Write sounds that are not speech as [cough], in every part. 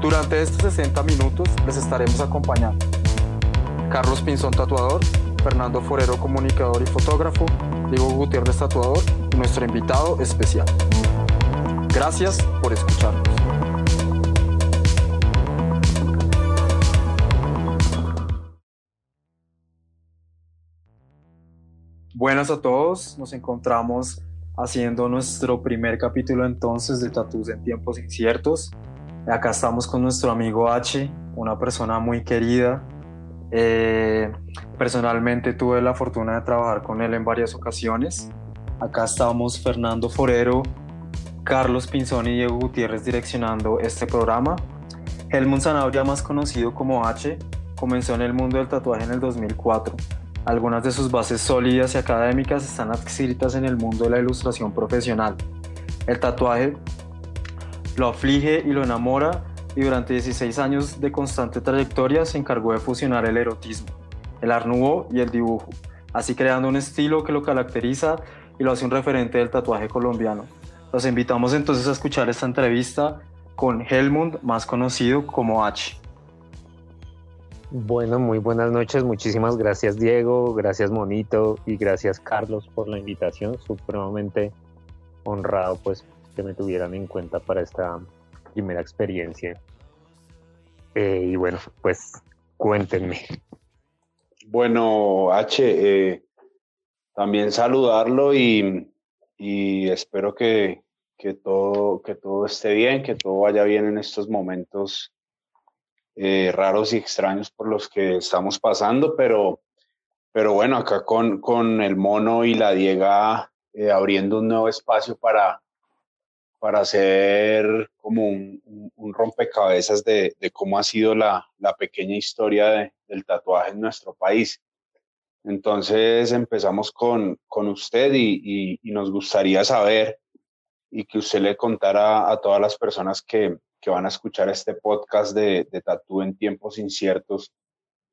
Durante estos 60 minutos les estaremos acompañando Carlos Pinzón Tatuador, Fernando Forero Comunicador y Fotógrafo, Diego Gutiérrez Tatuador y nuestro invitado especial. Gracias por escucharnos. Buenas a todos, nos encontramos haciendo nuestro primer capítulo entonces de Tatús en tiempos inciertos. Acá estamos con nuestro amigo H, una persona muy querida. Eh, personalmente tuve la fortuna de trabajar con él en varias ocasiones. Acá estamos Fernando Forero, Carlos Pinzón y Diego Gutiérrez direccionando este programa. Helmut Zanabria, más conocido como H, comenzó en el mundo del tatuaje en el 2004. Algunas de sus bases sólidas y académicas están adscritas en el mundo de la ilustración profesional. El tatuaje lo aflige y lo enamora y durante 16 años de constante trayectoria se encargó de fusionar el erotismo, el art y el dibujo, así creando un estilo que lo caracteriza y lo hace un referente del tatuaje colombiano. Los invitamos entonces a escuchar esta entrevista con Helmund, más conocido como H. Bueno, muy buenas noches. Muchísimas gracias Diego, gracias Monito y gracias Carlos por la invitación. Supremamente honrado pues que me tuvieran en cuenta para esta primera experiencia. Eh, y bueno, pues cuéntenme. Bueno, H, eh, también saludarlo y, espero que, todo, que todo esté bien, que todo vaya bien en estos momentos eh, raros y extraños por los que estamos pasando, pero, pero bueno, acá con, con el mono y la Diega abriendo un nuevo espacio para, para hacer como un, rompecabezas de, cómo ha sido la, pequeña historia del tatuaje en nuestro país. Entonces empezamos con, usted y, nos gustaría saber y que usted le contara a todas las personas que, van a escuchar este podcast de, de Tatú en tiempos inciertos,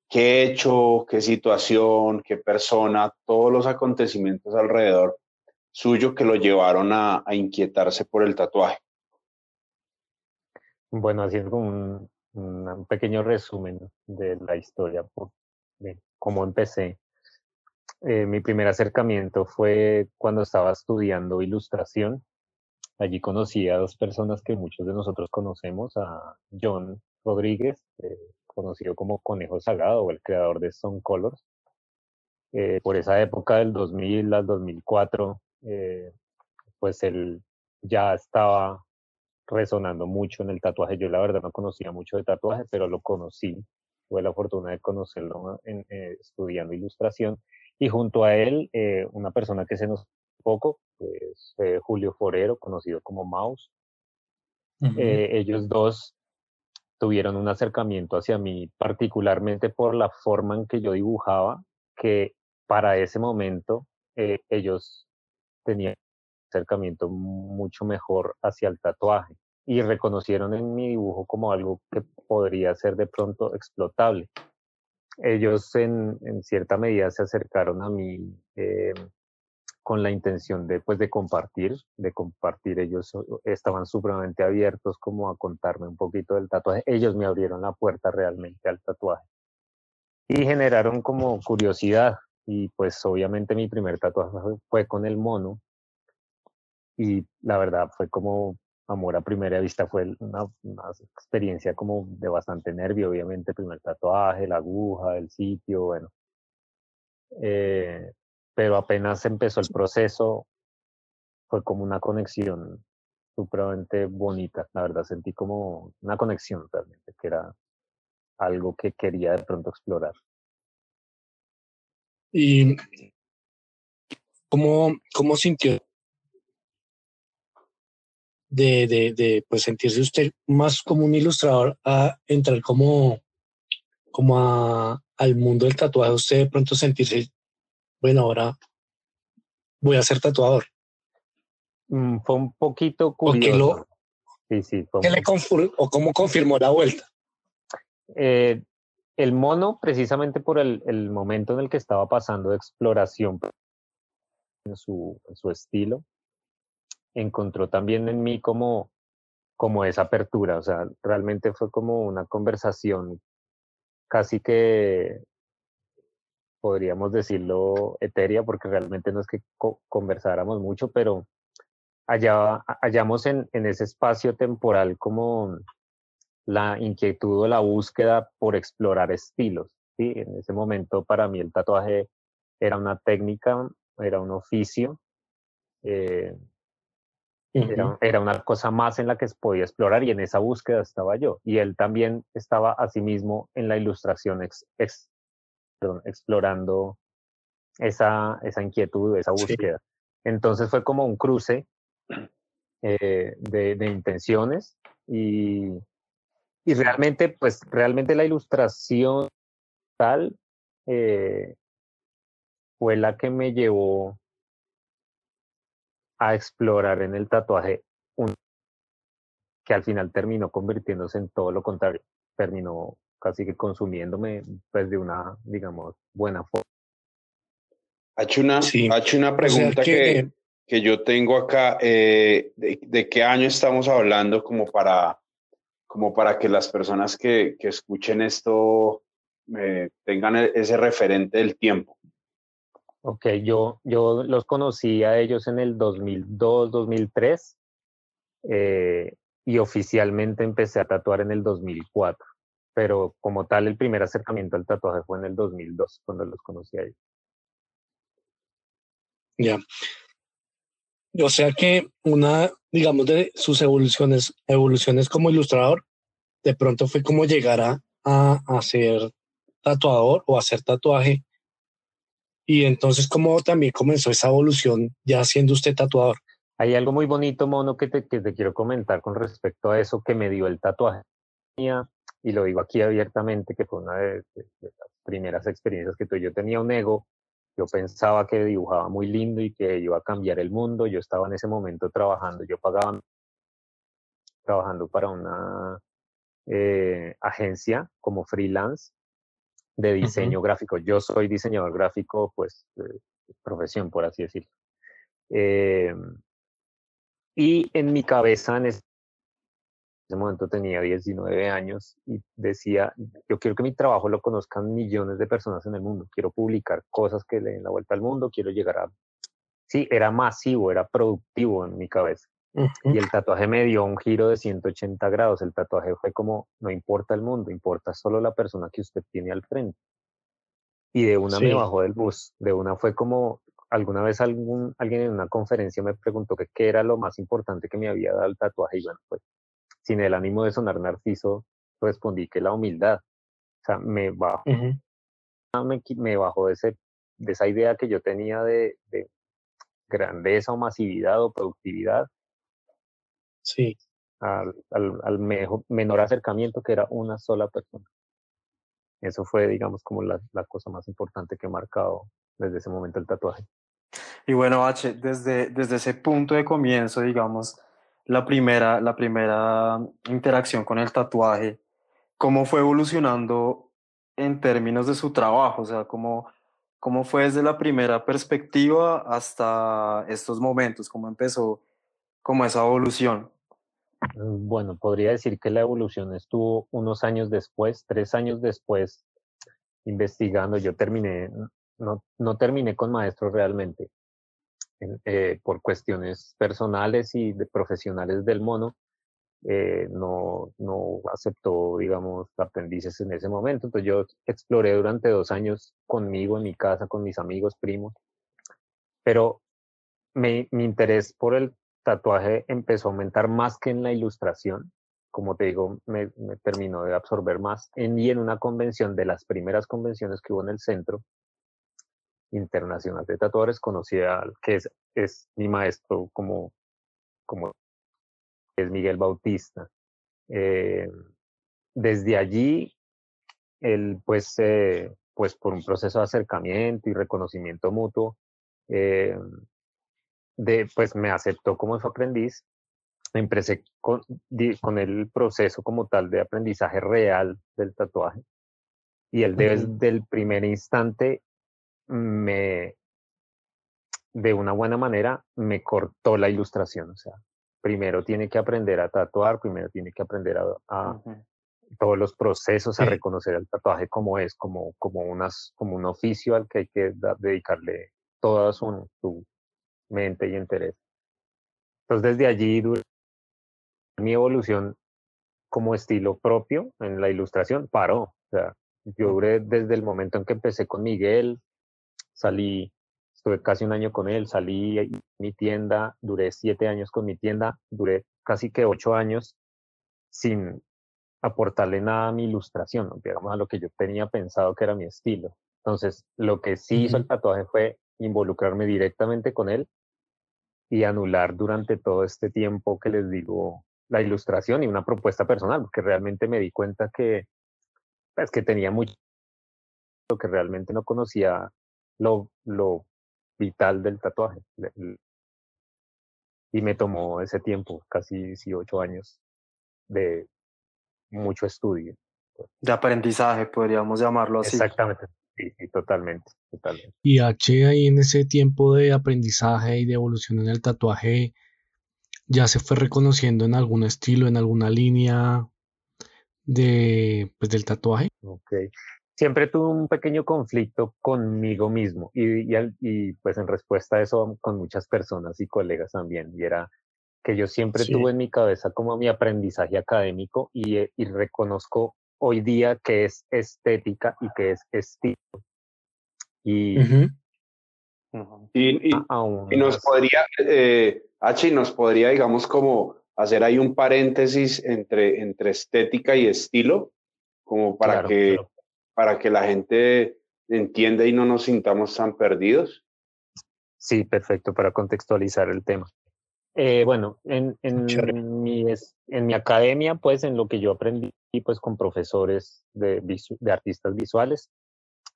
qué hecho, qué situación, qué persona, todos los acontecimientos alrededor suyo que lo llevaron a, inquietarse por el tatuaje? Bueno, haciendo un, un, pequeño resumen de la historia, de cómo empecé. Eh, mi primer acercamiento fue cuando estaba estudiando ilustración. Allí conocí a dos personas que muchos de nosotros conocemos, a John Rodríguez, eh, conocido como Conejo Sagado o el creador de Stone Colors. Eh, por esa época del 2000 al 2004 eh, pues él ya estaba resonando mucho en el tatuaje. Yo la verdad no conocía mucho de tatuaje, pero lo conocí. Tuve la fortuna de conocerlo en, eh, estudiando ilustración. Y junto a él, eh, una persona que se nos poco, es Julio Forero, conocido como Mouse. ellos dos tuvieron un acercamiento hacia mí, particularmente por la forma en que yo dibujaba, que para ese momento ellos tenía acercamiento mucho mejor hacia el tatuaje y reconocieron en mi dibujo como algo que podría ser de pronto explotable. Ellos en, cierta medida se acercaron a mí eh, con la intención de, pues, de compartir, de compartir. Ellos estaban supremamente abiertos como a contarme un poquito del tatuaje. Ellos me abrieron la puerta realmente al tatuaje y generaron como curiosidad y pues obviamente mi primer tatuaje fue con el mono y la verdad fue como amor a primera vista, fue una, experiencia como de bastante nervio, obviamente, primer tatuaje, la aguja, el sitio, bueno. Eh, pero apenas empezó el proceso, fue como una conexión supremamente bonita, la verdad sentí como una conexión realmente, que era algo que quería de pronto explorar. ¿Y cómo, cómo sintió de, de, de pues sentirse usted más como un ilustrador a entrar como como a, al mundo del tatuaje, usted de pronto sentirse, bueno, ahora voy a ser tatuador? Mm, fue un poquito curioso. sí, sí, ¿Qué le ¿O cómo confirmó la vuelta? Eh, el mono, precisamente por el, momento en el que estaba pasando de exploración en su, en su estilo, encontró también en mí como, como esa apertura, o sea, realmente fue como una conversación casi que podríamos decirlo etérea, porque realmente no es que conversáramos mucho, pero allá, hallamos en, en ese espacio temporal como la inquietud o la búsqueda por explorar estilos. ¿sí? En ese momento para mí el tatuaje era una técnica, era un oficio, eh, era, era, una cosa más en la que podía explorar y en esa búsqueda estaba yo. Y él también estaba asimismo en la ilustración ex, explorando esa, esa inquietud, esa búsqueda. Entonces fue como un cruce eh, de, de, intenciones y, y, realmente, pues realmente la ilustración tal eh, fue la que me llevó a explorar en el tatuaje un que al final terminó convirtiéndose en todo lo contrario, terminó casi que consumiéndome pues de una, digamos, buena forma. Ha hecho una, una pregunta que, que, yo tengo acá, eh, de, qué año estamos hablando como para, como para que las personas que, que escuchen esto eh, tengan e, ese referente del tiempo. Ok, yo, yo los conocí a ellos en el 2002, 2003 eh, y oficialmente empecé a tatuar en el 2004, pero como tal el primer acercamiento al tatuaje fue en el 2002 cuando los conocí a ellos. Ya. O sea que una, digamos, de sus evoluciones, evoluciones como ilustrador, de pronto fue como llegar a, a, ser tatuador o hacer tatuaje y entonces, ¿cómo también comenzó esa evolución ya siendo usted tatuador? Hay algo muy bonito, Mono, que te, que te quiero comentar con respecto a eso que me dio el tatuaje. Y lo digo aquí abiertamente, que fue una de, las primeras experiencias que tuve. Yo tenía un ego, yo pensaba que dibujaba muy lindo y que iba a cambiar el mundo. Yo estaba en ese momento trabajando, yo pagaba trabajando para una eh, agencia como freelance de diseño gráfico. Yo soy diseñador gráfico, pues, profesión, por así decirlo. Em, y en mi cabeza, en ese, momento tenía 19 años y decía, yo quiero que mi trabajo lo conozcan millones de personas en el mundo, quiero publicar cosas que le den la vuelta al mundo, quiero llegar a... Sí, era masivo, era productivo en mi cabeza. Y el tatuaje me dio un giro de 180 grados. El tatuaje fue como, no importa el mundo, importa solo la persona que usted tiene al frente. Y de una me bajó del bus. De una fue como, alguna vez algún, alguien en una conferencia me preguntó que qué era lo más importante que me había dado el tatuaje. Y bueno, pues sin el ánimo de sonar narciso, respondí que la humildad. O sea, me bajó, me, me, bajó de, ese, de esa idea que yo tenía de, de grandeza o masividad o productividad Sí. Al, al, menor acercamiento que era una sola persona. Eso fue, digamos, como la, la, cosa más importante que he marcado desde ese momento el tatuaje. Y bueno, H, desde, desde ese punto de comienzo, digamos, la primera, la primera interacción con el tatuaje, ¿cómo fue evolucionando en términos de su trabajo? O sea, ¿cómo, cómo fue desde la primera perspectiva hasta estos momentos? ¿Cómo empezó como esa evolución? Mm, bueno, podría decir que la evolución estuvo unos años después, tres años después, investigando. Yo terminé, no, no terminé con maestro realmente, eh, por cuestiones personales y de profesionales del mono. Eh, no, no aceptó, digamos, aprendices en ese momento. Entonces yo exploré durante dos años conmigo, en mi casa, con mis amigos, primos. Pero mi interés por el tatuaje empezó a aumentar más que en la ilustración. Como te digo, me, terminó de absorber más. En, y en una convención, de las primeras convenciones que hubo en el Centro Internacional de Tatuadores, conocí al que es, es mi maestro como, como es Miguel Bautista. Eh, desde allí él pues, eh, pues por un proceso de acercamiento y reconocimiento mutuo, eh, de, pues me aceptó como su aprendiz. Empecé con, con el proceso como tal de aprendizaje real del tatuaje. Y él desde el primer instante me, de una buena manera, me cortó la ilustración. O sea, primero tiene que aprender a tatuar, primero tiene que aprender a, todos los procesos, a reconocer el tatuaje como es, como, como, unas, como un oficio al que hay que dedicarle toda su, su, mente y interés. Entonces, desde allí, mi evolución como estilo propio en la ilustración paró. O sea, yo duré desde el momento en que empecé con Miguel, salí, estuve casi un año con él, salí mi tienda, duré siete años con mi tienda, duré casi que ocho años sin aportarle nada a mi ilustración, digamos a lo que yo tenía pensado que era mi estilo. Entonces, lo que sí hizo el tatuaje fue involucrarme directamente con él y anular durante todo este tiempo que les digo la ilustración y una propuesta personal, porque realmente me di cuenta que, pues, que tenía mucho que realmente no conocía lo, lo vital del tatuaje. Y me tomó ese tiempo, casi 18 años de mucho estudio. De aprendizaje, podríamos llamarlo así. Exactamente, sí, totalmente, totalmente. Y H ahí en ese tiempo de aprendizaje y de evolución en el tatuaje, ya se fue reconociendo en algún estilo, en alguna línea de, pues, del tatuaje. Ok siempre tuve un pequeño conflicto conmigo mismo y, y, pues en respuesta a eso con muchas personas y colegas también, y era que yo siempre tuve en mi cabeza como mi aprendizaje académico y, eh, y reconozco hoy día que es estética y que es estilo. Y, y, y, nos podría, eh, H, nos podría, digamos, como hacer ahí un paréntesis entre, entre estética y estilo, como para que para que la gente entienda y no nos sintamos tan perdidos? Sí, perfecto, para contextualizar el tema. Eh, bueno, en, en, mi, en mi academia, pues en lo que yo aprendí pues con profesores de, de artistas visuales,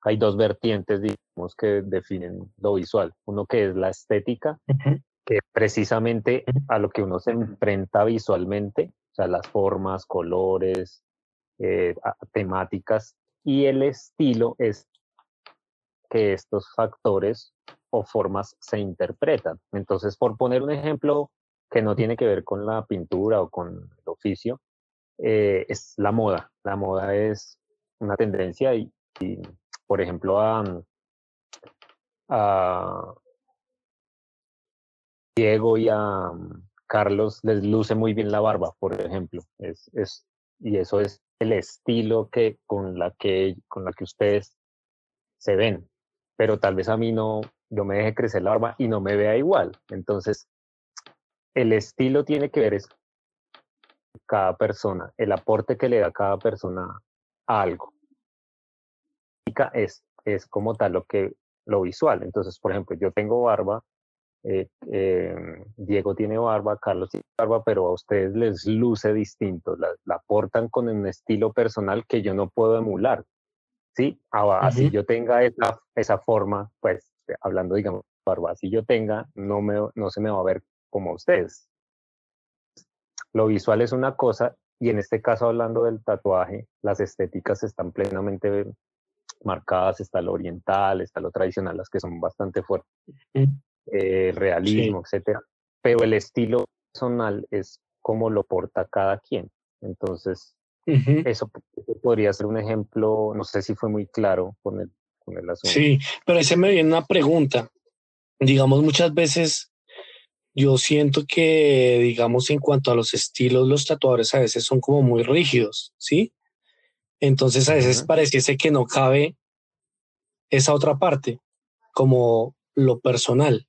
hay dos vertientes, digamos, que definen lo visual. Uno que es la estética, que precisamente a lo que uno se enfrenta visualmente, o sea, las formas, colores, eh, temáticas, y el estilo es que estos factores o formas se interpretan. Entonces, por poner un ejemplo que no tiene que ver con la pintura o con el oficio, eh, es la moda. La moda es una tendencia y, por ejemplo, a, Diego y a Carlos les luce muy bien la barba, por ejemplo. Es, es, y eso es el estilo que, con, la que, con la que ustedes se ven, pero tal vez a mí no, yo me deje crecer la barba y no me vea igual. Entonces, el estilo tiene que ver es cada persona, el aporte que le da cada persona a algo. Es, es como tal lo que lo visual. Entonces, por ejemplo, yo tengo barba, eh, eh, Diego tiene barba, Carlos tiene barba, pero a ustedes les luce distinto, la, aportan con un estilo personal que yo no puedo emular. ¿sí? Ah, así yo tenga esa, esa forma, pues hablando, digamos, barba, así yo tenga, no, me, no se me va a ver como ustedes. Lo visual es una cosa, y en este caso hablando del tatuaje, las estéticas están plenamente marcadas, está lo oriental, está lo tradicional, las que son bastante fuertes eh, realismo, etcétera. Pero el estilo personal es como lo porta cada quien. Entonces, eso, podría ser un ejemplo, no sé si fue muy claro con el, con el asunto. Sí, pero ese me viene una pregunta. Digamos, muchas veces yo siento que, digamos, en cuanto a los estilos, los tatuadores a veces son como muy rígidos, ¿sí? Entonces a veces pareciese que no cabe esa otra parte, como lo personal.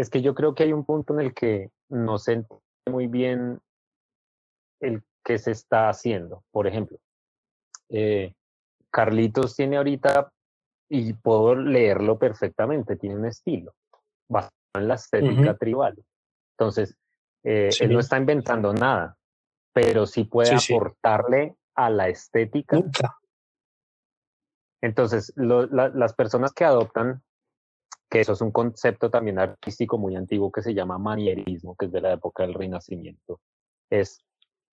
Es que yo creo que hay un punto en el que no se entiende muy bien el que se está haciendo. Por ejemplo, eh, Carlitos tiene ahorita, y puedo leerlo perfectamente, tiene un estilo basado en la estética tribal. Entonces, eh, él no está inventando nada, pero sí puede aportarle a la estética. Entonces, las personas que adoptan, que eso es un concepto también artístico muy antiguo que se llama manierismo, que es de la época del Renacimiento, es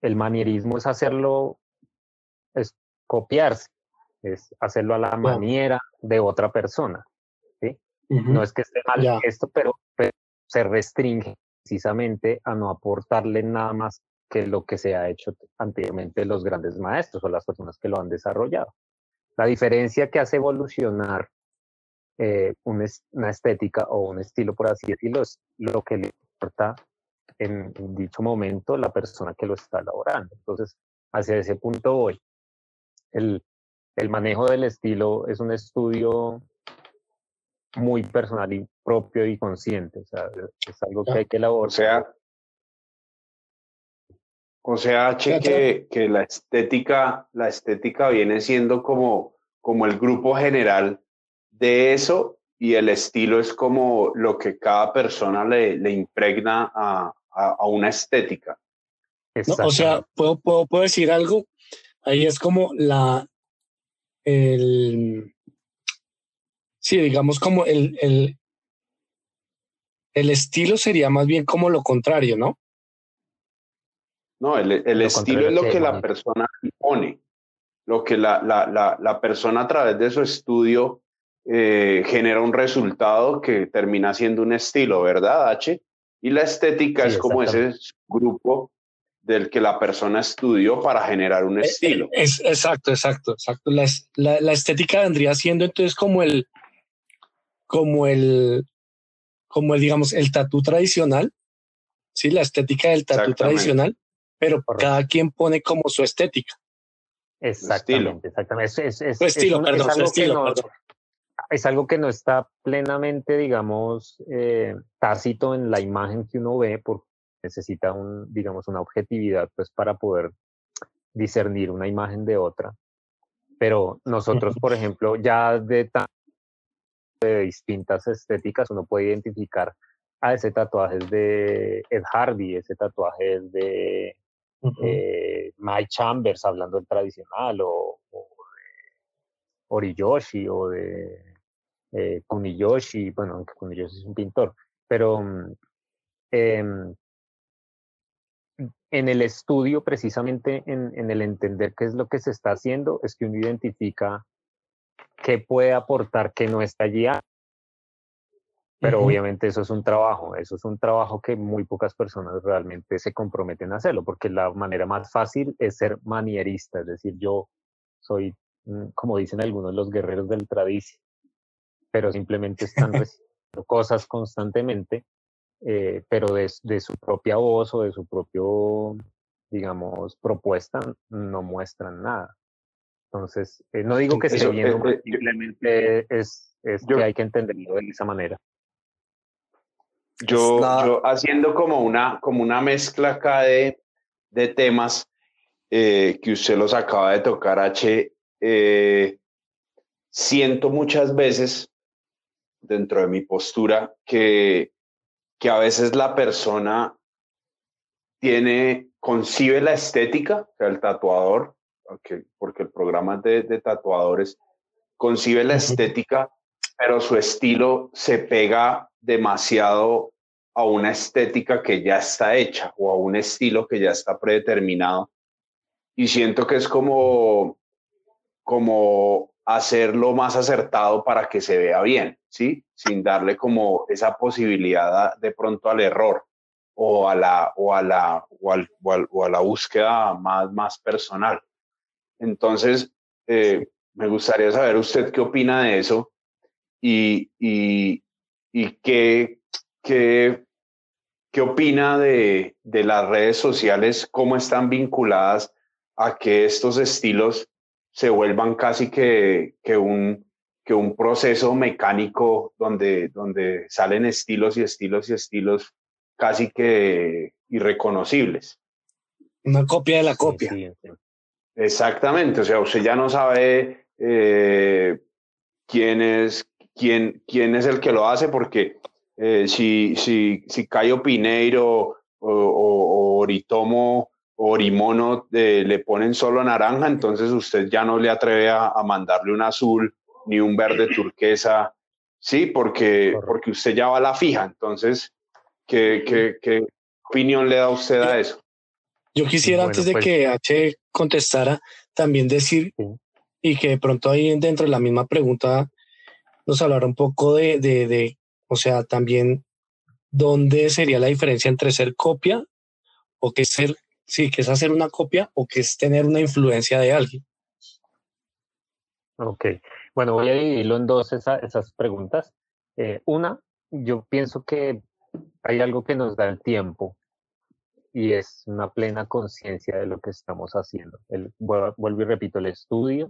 el manierismo es hacerlo, es copiarse, es hacerlo a la manera de otra persona. ¿sí? No es que esté mal esto, pero, se restringe precisamente a no aportarle nada más que lo que se ha hecho anteriormente los grandes maestros o las personas que lo han desarrollado. La diferencia que hace evolucionar eh, una estética o un estilo, por así decirlo, es lo que le importa en, dicho momento la persona que lo está elaborando. Entonces, hacia ese punto voy. El, el manejo del estilo es un estudio muy personal y propio y consciente. O sea, es algo que hay que elaborar. O sea, o sea, que, que la estética, la estética viene siendo como, como el grupo general de eso y el estilo es como lo que cada persona le, le impregna a, a, una estética. o sea, ¿puedo, puedo, puedo, decir algo. Ahí es como la, el, sí, digamos como el, el, el estilo sería más bien como lo contrario, ¿no? No, el, el estilo es lo que la persona impone, lo que la, la, la, la, persona a través de su estudio eh, genera un resultado que termina siendo un estilo, ¿verdad, H? Y la estética es como ese grupo del que la persona estudió para generar un eh, estilo. Es, exacto, exacto, exacto. La, la, la, estética vendría siendo entonces como el, como el, como el, digamos, el tatú tradicional, ¿sí? La estética del tatú tradicional, pero cada quien pone como su estética. Exactamente, exactamente. Es, es, estilo, perdón, algo estilo, es algo que no está plenamente, digamos, eh, tácito en la imagen que uno ve, porque necesita un, digamos, una objetividad, pues, para poder discernir una imagen de otra. Pero nosotros, por ejemplo, ya de, de distintas estéticas, uno puede identificar a ese tatuaje es de Ed Hardy, ese tatuaje es de eh, Mike Chambers hablando del tradicional, o, o Oriyoshi, o de eh, Kuniyoshi, bueno, aunque Kuniyoshi es un pintor, pero em, en el estudio, precisamente en, en, el entender qué es lo que se está haciendo, es que uno identifica qué puede aportar que no está allí pero obviamente eso es un trabajo, eso es un trabajo que muy pocas personas realmente se comprometen a hacerlo, porque la manera más fácil es ser manierista, es decir, yo soy, mm, como dicen algunos, los guerreros del tradicio, pero simplemente están [laughs] recibiendo cosas constantemente, eh, pero de, de, su propia voz o de su propio, digamos, propuesta no muestran nada. Entonces, eh, no digo que esté bien, eh, simplemente es, es que hay que entenderlo de esa manera. Yo, yo, haciendo como una, como una mezcla acá de, de temas eh, que usted los acaba de tocar, H, eh, siento muchas veces dentro de mi postura que, que a veces la persona tiene, concibe la estética, el tatuador, porque, porque el programa de, de tatuadores, concibe la estética, pero su estilo se pega demasiado a una estética que ya está hecha o a un estilo que ya está predeterminado. Y siento que es como, como hacerlo más acertado para que se vea bien, ¿sí? Sin darle como esa posibilidad de pronto al error o a la, o a la, o, al, o, a la búsqueda más, más personal. Entonces, eh, me gustaría saber usted qué opina de eso y, y, y qué, qué, qué opina de, de, las redes sociales, cómo están vinculadas a que estos estilos se vuelvan casi que, que, un, que un proceso mecánico donde, donde salen estilos y estilos y estilos casi que irreconocibles. Una copia de la copia. Exactamente, o sea, usted ya no sabe eh, quién es quién, quién es el que lo hace, porque eh, si, si, si Cayo Pineiro o, o, Oritomo Orimono le ponen solo naranja, entonces usted ya no le atreve a, mandarle un azul ni un verde turquesa, sí, porque, porque usted ya va a la fija. Entonces, ¿qué, qué, opinión le da usted a eso? Yo quisiera, antes de pues que H contestara, también decir, y que de pronto ahí dentro de la misma pregunta nos hablar un poco de, de, de, o sea, también dónde sería la diferencia entre ser copia o que ser, sí, que es hacer una copia o que es tener una influencia de alguien. Ok, bueno, voy a dividirlo en dos esas preguntas. Eh, una, yo pienso que hay algo que nos da el tiempo y es una plena conciencia de lo que estamos haciendo. El, vuelvo y repito, el estudio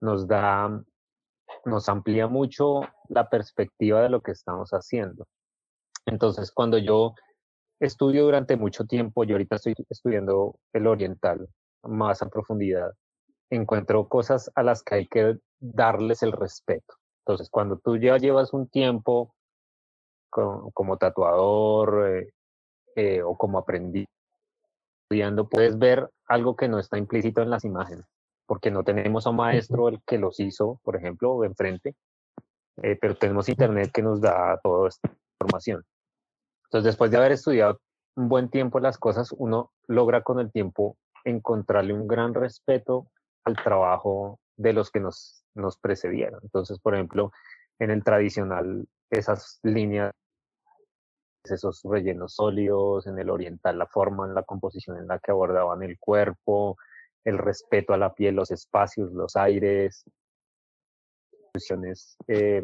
nos da nos amplía mucho la perspectiva de lo que estamos haciendo. Entonces, cuando yo estudio durante mucho tiempo, yo ahorita estoy estudiando el oriental más a profundidad, encuentro cosas a las que hay que darles el respeto. Entonces, cuando tú ya llevas un tiempo como, tatuador eh, eh, o como aprendiz, estudiando, puedes ver algo que no está implícito en las imágenes porque no tenemos a un maestro el que los hizo, por ejemplo, enfrente, eh, pero tenemos internet que nos da toda esta información. Entonces, después de haber estudiado un buen tiempo las cosas, uno logra con el tiempo encontrarle un gran respeto al trabajo de los que nos, precedieron. Entonces, por ejemplo, en el tradicional, esas líneas, esos rellenos sólidos, en el oriental, la forma, en la composición en la que abordaban el cuerpo, el respeto a la piel, los espacios, los aires, eh,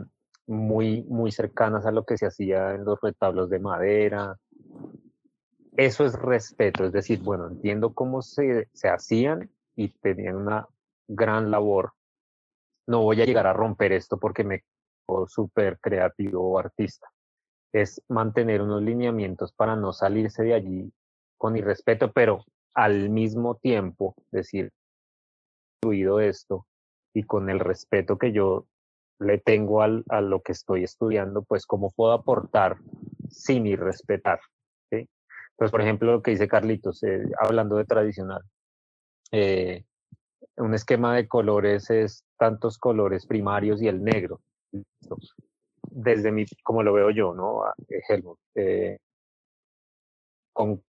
muy, muy cercanas a lo que se hacía en los retablos de madera. Eso es respeto, es decir, bueno, entiendo cómo se, se hacían y tenían una gran labor. No voy a llegar a romper esto porque me súper creativo o artista. Es mantener unos lineamientos para no salirse de allí con irrespeto, pero al mismo tiempo decir, incluido esto y con el respeto que yo le tengo al, a lo que estoy estudiando, pues cómo puedo aportar sin irrespetar. ¿sí? Entonces, por ejemplo, lo que dice Carlitos, eh, hablando de tradicional, eh, un esquema de colores es tantos colores primarios y el negro. Desde mi, como lo veo yo, ¿no? Helmut, eh, con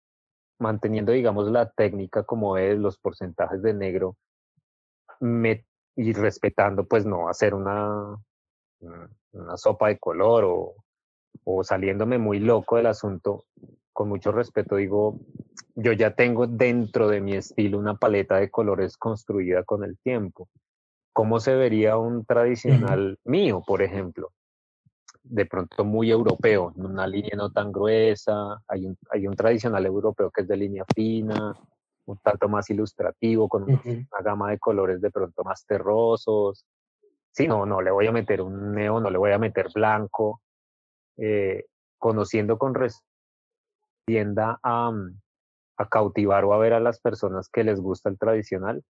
manteniendo, digamos, la técnica como es, los porcentajes de negro, me, y respetando, pues no hacer una, una sopa de color o, o saliéndome muy loco del asunto, con mucho respeto digo, yo ya tengo dentro de mi estilo una paleta de colores construida con el tiempo. ¿Cómo se vería un tradicional mío, por ejemplo? de pronto muy europeo, una línea no tan gruesa, hay un, hay un tradicional europeo que es de línea fina, un tanto más ilustrativo, con una gama de colores de pronto más terrosos. Sí, no, no le voy a meter un neo, no le voy a meter blanco. Eh, conociendo con tienda a, a cautivar o a ver a las personas que les gusta el tradicional,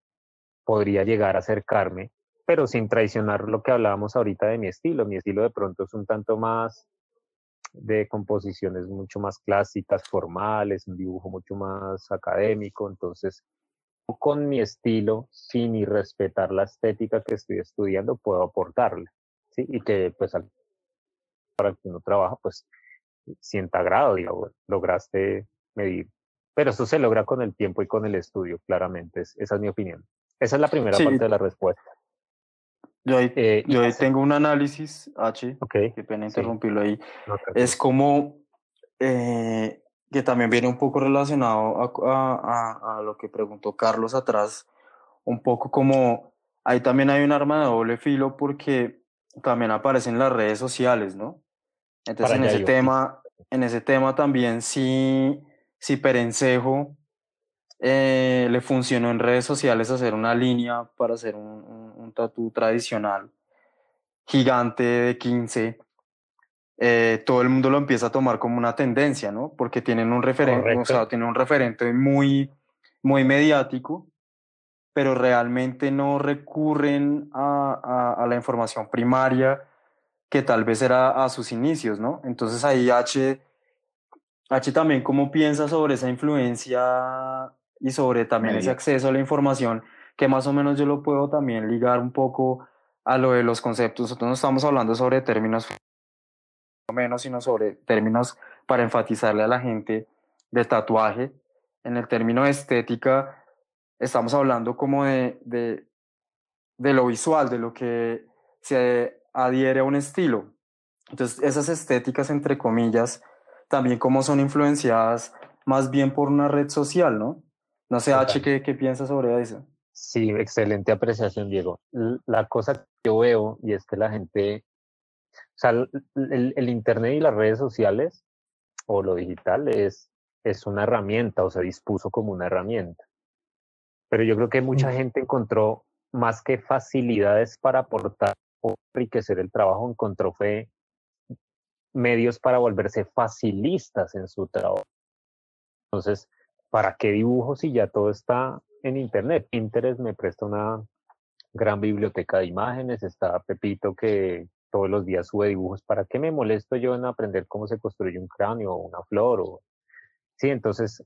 podría llegar a acercarme pero sin traicionar lo que hablábamos ahorita de mi estilo. Mi estilo de pronto es un tanto más de composiciones mucho más clásicas, formales, un dibujo mucho más académico, entonces con mi estilo, sin irrespetar la estética que estoy estudiando, puedo aportarle, ¿sí? Y que pues para que uno trabaja, pues sienta agrado, digamos, lograste medir. Pero eso se logra con el tiempo y con el estudio, claramente, esa es mi opinión. Esa es la primera parte de la respuesta. Yo ahí, eh, yo tengo un análisis, H, okay, qué pena interrumpirlo ahí. es como eh, que también viene un poco relacionado a, a, a, lo que preguntó Carlos atrás, un poco como ahí también hay un arma de doble filo porque también aparecen las redes sociales, ¿no? Entonces en ese tema, en ese tema también sí, sí Perencejo eh, le funcionó en redes sociales hacer una línea para hacer un, un, tatú tradicional gigante de 15. Eh, todo el mundo lo empieza a tomar como una tendencia, ¿no? Porque tienen un referente, o sea, tienen un referente muy, muy mediático, pero realmente no recurren a, a, a, la información primaria que tal vez era a sus inicios, ¿no? Entonces ahí H, H también, ¿cómo piensa sobre esa influencia y sobre también ese acceso a la información, que más o menos yo lo puedo también ligar un poco a lo de los conceptos. Nosotros no estamos hablando sobre términos menos, sino sobre términos para enfatizarle a la gente de tatuaje. En el término de estética, estamos hablando como de, de, de lo visual, de lo que se adhiere a un estilo. Entonces, esas estéticas, entre comillas, también como son influenciadas más bien por una red social, ¿no? No sé, H, ¿qué, qué piensas sobre eso? Sí, excelente apreciación, Diego. La cosa que yo veo y es que la gente, o sea, el, el Internet y las redes sociales o lo digital es, es una herramienta o se dispuso como una herramienta. Pero yo creo que mucha gente encontró más que facilidades para aportar o enriquecer el trabajo, encontró fue medios para volverse facilistas en su trabajo. Entonces, ¿para qué dibujo si ya todo está en Internet? Pinterest me presta una gran biblioteca de imágenes, está Pepito que todos los días sube dibujos. ¿Para qué me molesto yo en aprender cómo se construye un cráneo o una flor? O... Sí, entonces,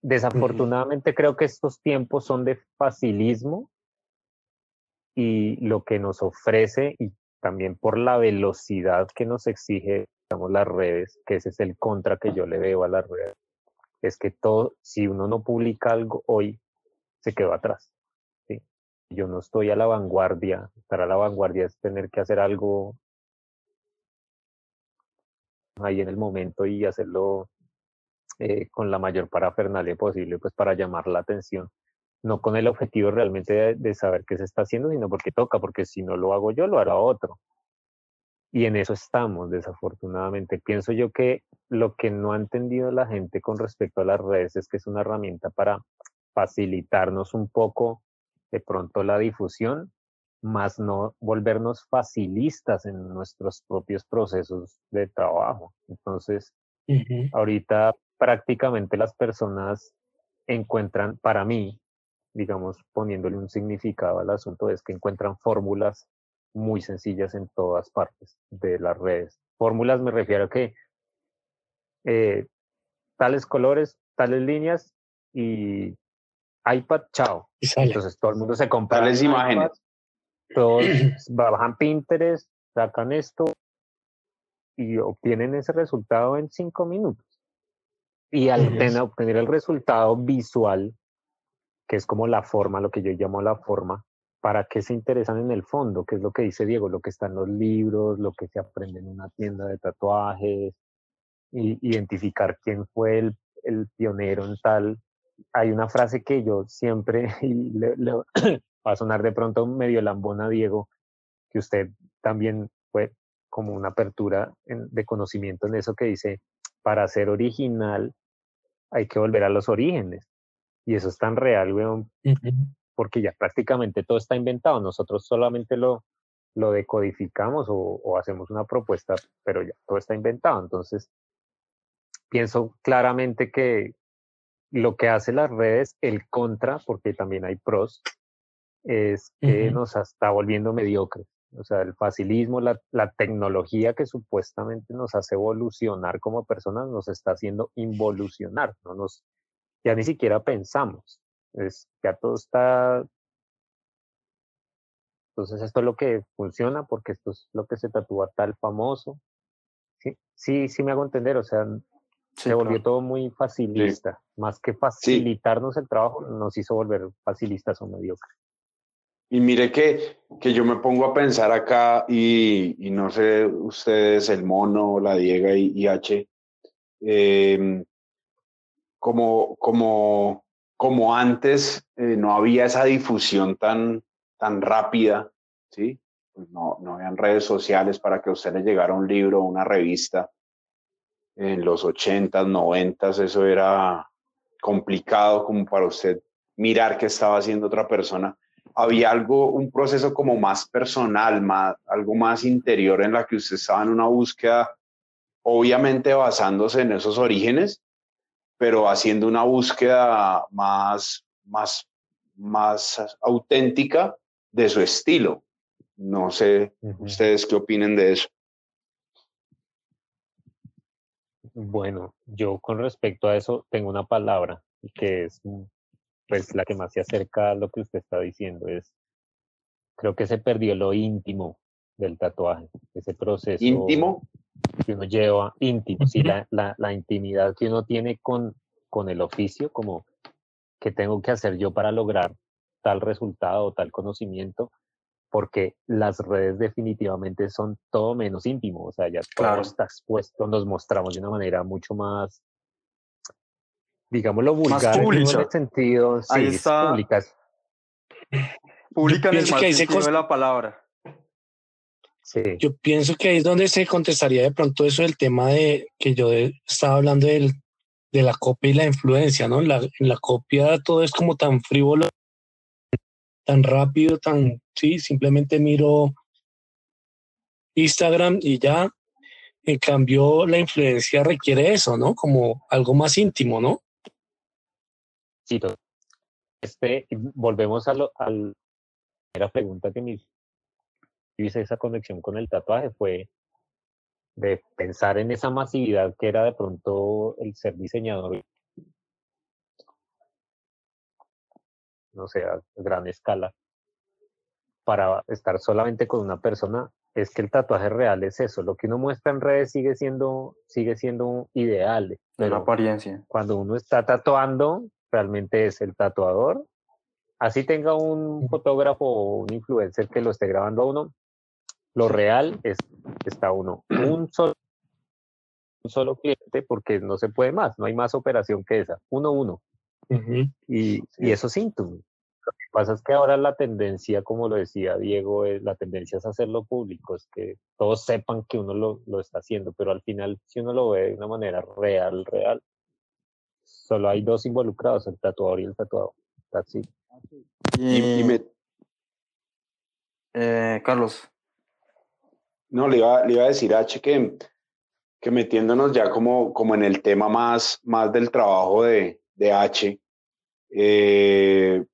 desafortunadamente creo que estos tiempos son de facilismo y lo que nos ofrece y también por la velocidad que nos exige digamos, las redes, que ese es el contra que yo le veo a las redes, es que todo, si uno no publica algo hoy, se quedó atrás. ¿sí? Yo no estoy a la vanguardia, estar a la vanguardia es tener que hacer algo ahí en el momento y hacerlo eh, con la mayor parafernalia posible, pues para llamar la atención no con el objetivo realmente de, saber qué se está haciendo, sino porque toca, porque si no lo hago yo, lo hará otro. Y en eso estamos, desafortunadamente. Pienso yo que lo que no ha entendido la gente con respecto a las redes es que es una herramienta para facilitarnos un poco de pronto la difusión, más no volvernos facilistas en nuestros propios procesos de trabajo. Entonces, ahorita prácticamente las personas encuentran, para mí, digamos, poniéndole un significado al asunto, es que encuentran fórmulas muy sencillas en todas partes de las redes. Fórmulas me refiero a que eh, tales colores, tales líneas y iPad, chao. Entonces todo el mundo se compra. Tales imágenes. todos [clears throat] bajan Pinterest, sacan esto y obtienen ese resultado en cinco minutos. Y al obtener el resultado visual, que es como la forma, lo que yo llamo la forma, para qué se interesan en el fondo, que es lo que dice Diego, lo que está en los libros, lo que se aprende en una tienda de tatuajes, y identificar quién fue el, pionero en tal. Hay una frase que yo siempre, [laughs] y le, [coughs] va a sonar de pronto medio lambona, Diego, que usted también fue como una apertura de conocimiento en eso que dice, para ser original hay que volver a los orígenes. Y eso es tan real, weón, porque ya prácticamente todo está inventado. Nosotros solamente lo, lo decodificamos o, hacemos una propuesta, pero ya todo está inventado. Entonces, pienso claramente que lo que hace las redes, el contra, porque también hay pros, es que nos está volviendo mediocres. O sea, el facilismo, la, la, tecnología que supuestamente nos hace evolucionar como personas, nos está haciendo involucionar, no nos ya ni siquiera pensamos. Es, ya todo está... Entonces esto es lo que funciona porque esto es lo que se tatúa tal famoso. Sí, sí, sí me hago entender, o sea, se volvió todo muy facilista. Más que facilitarnos el trabajo, nos hizo volver facilistas o mediocres. Y mire que, que yo me pongo a pensar acá y, y no sé ustedes, el mono, la Diega y, y H, eh, como, como, como antes eh, no había esa difusión tan, tan rápida, ¿sí? Pues no, no habían redes sociales para que a usted le llegara un libro una revista. En los 80, 90, eso era complicado como para usted mirar qué estaba haciendo otra persona. Había algo, un proceso como más personal, más, algo más interior en la que usted estaba en una búsqueda, obviamente basándose en esos orígenes, pero haciendo una búsqueda más, más, más auténtica de su estilo. No sé ustedes qué opinen de eso. Bueno, yo con respecto a eso tengo una palabra que es pues la que más se acerca a lo que usted está diciendo es, creo que se perdió lo íntimo del tatuaje, ese proceso. ¿Íntimo? Que uno lleva íntimo, sí, la, la, la, intimidad que uno tiene con, con el oficio, como que tengo que hacer yo para lograr tal resultado o tal conocimiento, porque las redes definitivamente son todo menos íntimo, o sea, ya todo está expuesto, nos mostramos de una manera mucho más, digámoslo, vulgar, en el sentido, Ahí está. públicas. Pública en el mal sentido de la palabra. Sí. Yo pienso que ahí es donde se contestaría de pronto eso del tema de que yo de, estaba hablando del, de la copia y la influencia, ¿no? La, en la copia todo es como tan frívolo, tan rápido, tan, sí, simplemente miro Instagram y ya. En cambio, la influencia requiere eso, ¿no? Como algo más íntimo, ¿no? Sí, este, volvemos a, lo, a la primera pregunta que me hice esa conexión con el tatuaje fue de pensar en esa masividad que era de pronto el ser diseñador, no sé, a gran escala, para estar solamente con una persona, es que el tatuaje real es eso, lo que uno muestra en redes sigue siendo, sigue siendo ideal. Pero apariencia. Cuando uno está tatuando, realmente es el tatuador. Así tenga un fotógrafo o un influencer que lo esté grabando a uno, lo real es está uno [clears throat] un solo un solo cliente porque no se puede más, no hay más operación que esa, uno uno. Uh -huh. y, sí. y, eso síntomas. Lo que pasa es que ahora la tendencia, como lo decía Diego, es, la tendencia es hacerlo público, es que todos sepan que uno lo, lo está haciendo, pero al final, si uno lo ve de una manera real, real, solo hay dos involucrados, el tatuador y el tatuado. That's it. Y, y me... eh, Carlos. No, le iba, le iba a decir a H que, que metiéndonos ya como, como en el tema más, más del trabajo de, de H, eh,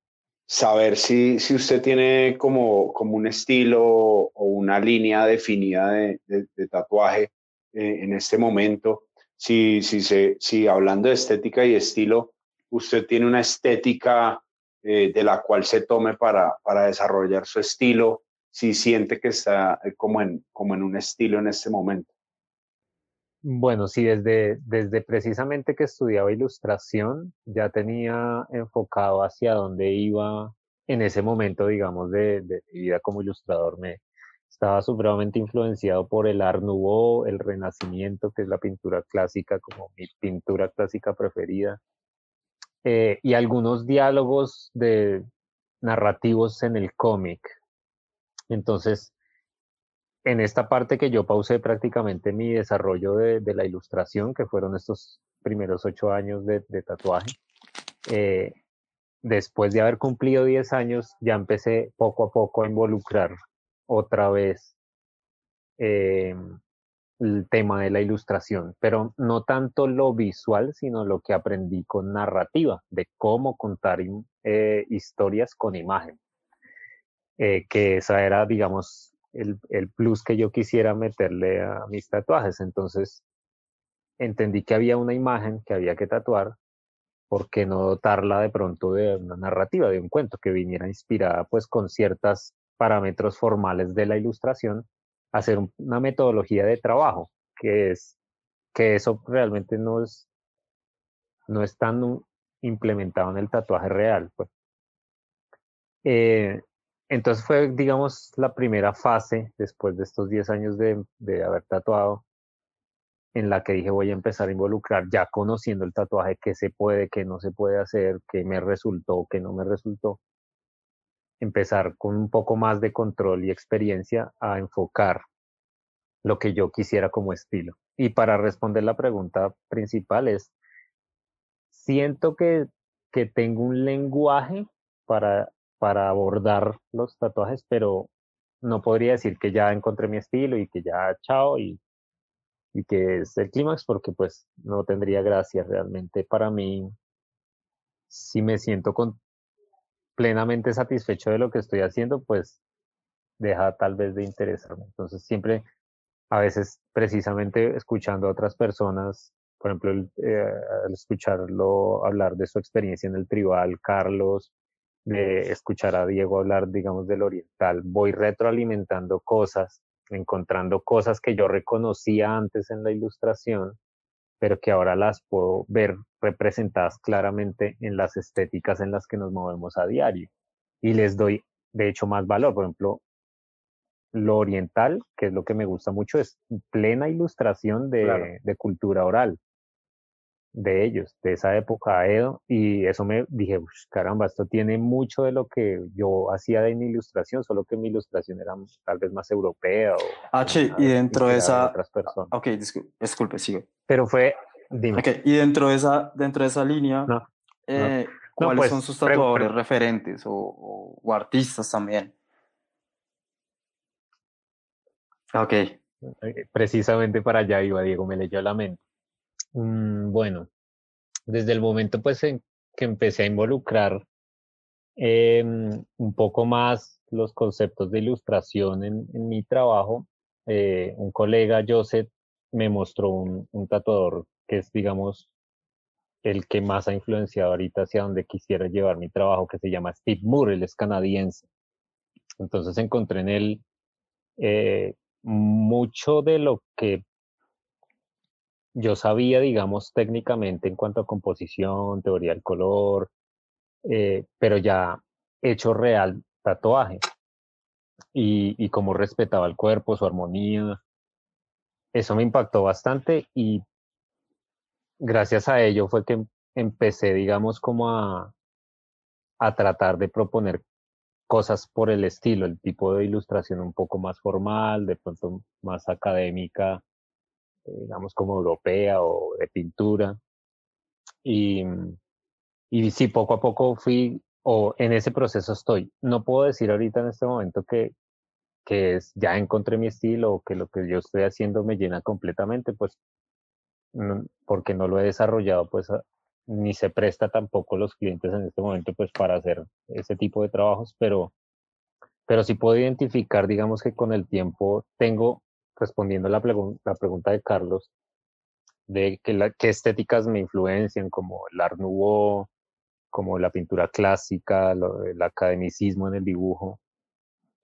saber si, si usted tiene como, como un estilo o una línea definida de, tatuaje eh, en este momento, si, si, se, si hablando de estética y estilo, usted tiene una estética eh, de la cual se tome para, para desarrollar su estilo, si siente que está como en, como en un estilo en este momento. Bueno, sí, desde, desde precisamente que estudiaba ilustración, ya tenía enfocado hacia dónde iba en ese momento, digamos, de, de vida como ilustrador. Me estaba supremamente influenciado por el Art Nouveau, el Renacimiento, que es la pintura clásica, como mi pintura clásica preferida, eh, y algunos diálogos de narrativos en el cómic, entonces, en esta parte que yo pausé prácticamente mi desarrollo de, la ilustración, que fueron estos primeros ocho años de, tatuaje, eh, después de haber cumplido diez años, ya empecé poco a poco a involucrar otra vez eh, el tema de la ilustración, pero no tanto lo visual, sino lo que aprendí con narrativa, de cómo contar eh, historias con imagen eh, que esa era, digamos, el, el, plus que yo quisiera meterle a mis tatuajes. Entonces, entendí que había una imagen que había que tatuar, ¿por qué no dotarla de pronto de una narrativa, de un cuento que viniera inspirada pues con ciertos parámetros formales de la ilustración, hacer una metodología de trabajo, que es que eso realmente no es, no es tan implementado en el tatuaje real. Pues. Eh, entonces fue, digamos, la primera fase después de estos 10 años de, de, haber tatuado, en la que dije voy a empezar a involucrar, ya conociendo el tatuaje, qué se puede, qué no se puede hacer, qué me resultó, qué no me resultó. Empezar con un poco más de control y experiencia a enfocar lo que yo quisiera como estilo. Y para responder la pregunta principal es, siento que, que tengo un lenguaje para para abordar los tatuajes, pero no podría decir que ya encontré mi estilo y que ya chao y, y que es el clímax porque pues no tendría gracia realmente para mí si me siento plenamente satisfecho de lo que estoy haciendo pues deja tal vez de interesarme. Entonces siempre a veces precisamente escuchando a otras personas por ejemplo, eh, al escucharlo hablar de su experiencia en el tribal, Carlos, de escuchar a Diego hablar, digamos, del oriental, voy retroalimentando cosas, encontrando cosas que yo reconocía antes en la ilustración, pero que ahora las puedo ver representadas claramente en las estéticas en las que nos movemos a diario. Y les doy, de hecho, más valor. Por ejemplo, lo oriental, que es lo que me gusta mucho, es plena ilustración de, de cultura oral de ellos, de esa época Edo, y eso me dije, caramba, esto tiene mucho de lo que yo hacía de mi ilustración, solo que mi ilustración era tal vez más europea. O, H, y dentro de esa... Otras personas. Ok, disculpe, sigue. Pero fue, dime. Okay, y dentro de esa, dentro de esa línea, eh, ¿cuáles pues, son sus tatuadores referentes o, o, artistas también? Ok. Eh, precisamente para allá iba Diego, me leyó la mente. Mm, bueno, desde el momento pues en que empecé a involucrar em, un poco más los conceptos de ilustración en, mi trabajo, eh, un colega, Joseph, me mostró un, tatuador que es, digamos, el que más ha influenciado ahorita hacia donde quisiera llevar mi trabajo, que se llama Steve Moore, él es canadiense. Entonces encontré en él eh, mucho de lo que yo sabía, digamos, técnicamente en cuanto a composición, teoría del color, eh, pero ya hecho real tatuaje. Y, y cómo respetaba el cuerpo, su armonía. Eso me impactó bastante y gracias a ello fue que empecé, digamos, como a, a tratar de proponer cosas por el estilo, el tipo de ilustración un poco más formal, de pronto más académica, digamos, como europea o de pintura. Y, y sí, poco a poco fui, o en ese proceso estoy. No puedo decir ahorita en este momento que, que es, ya encontré mi estilo o que lo que yo estoy haciendo me llena completamente, pues porque no lo he desarrollado, pues ni se presta tampoco los clientes en este momento pues para hacer ese tipo de trabajos, pero, pero sí puedo identificar, digamos que con el tiempo tengo respondiendo a la, la pregunta de Carlos, de que qué estéticas me influencian, como el Art Nouveau, como la pintura clásica, el academicismo en el dibujo.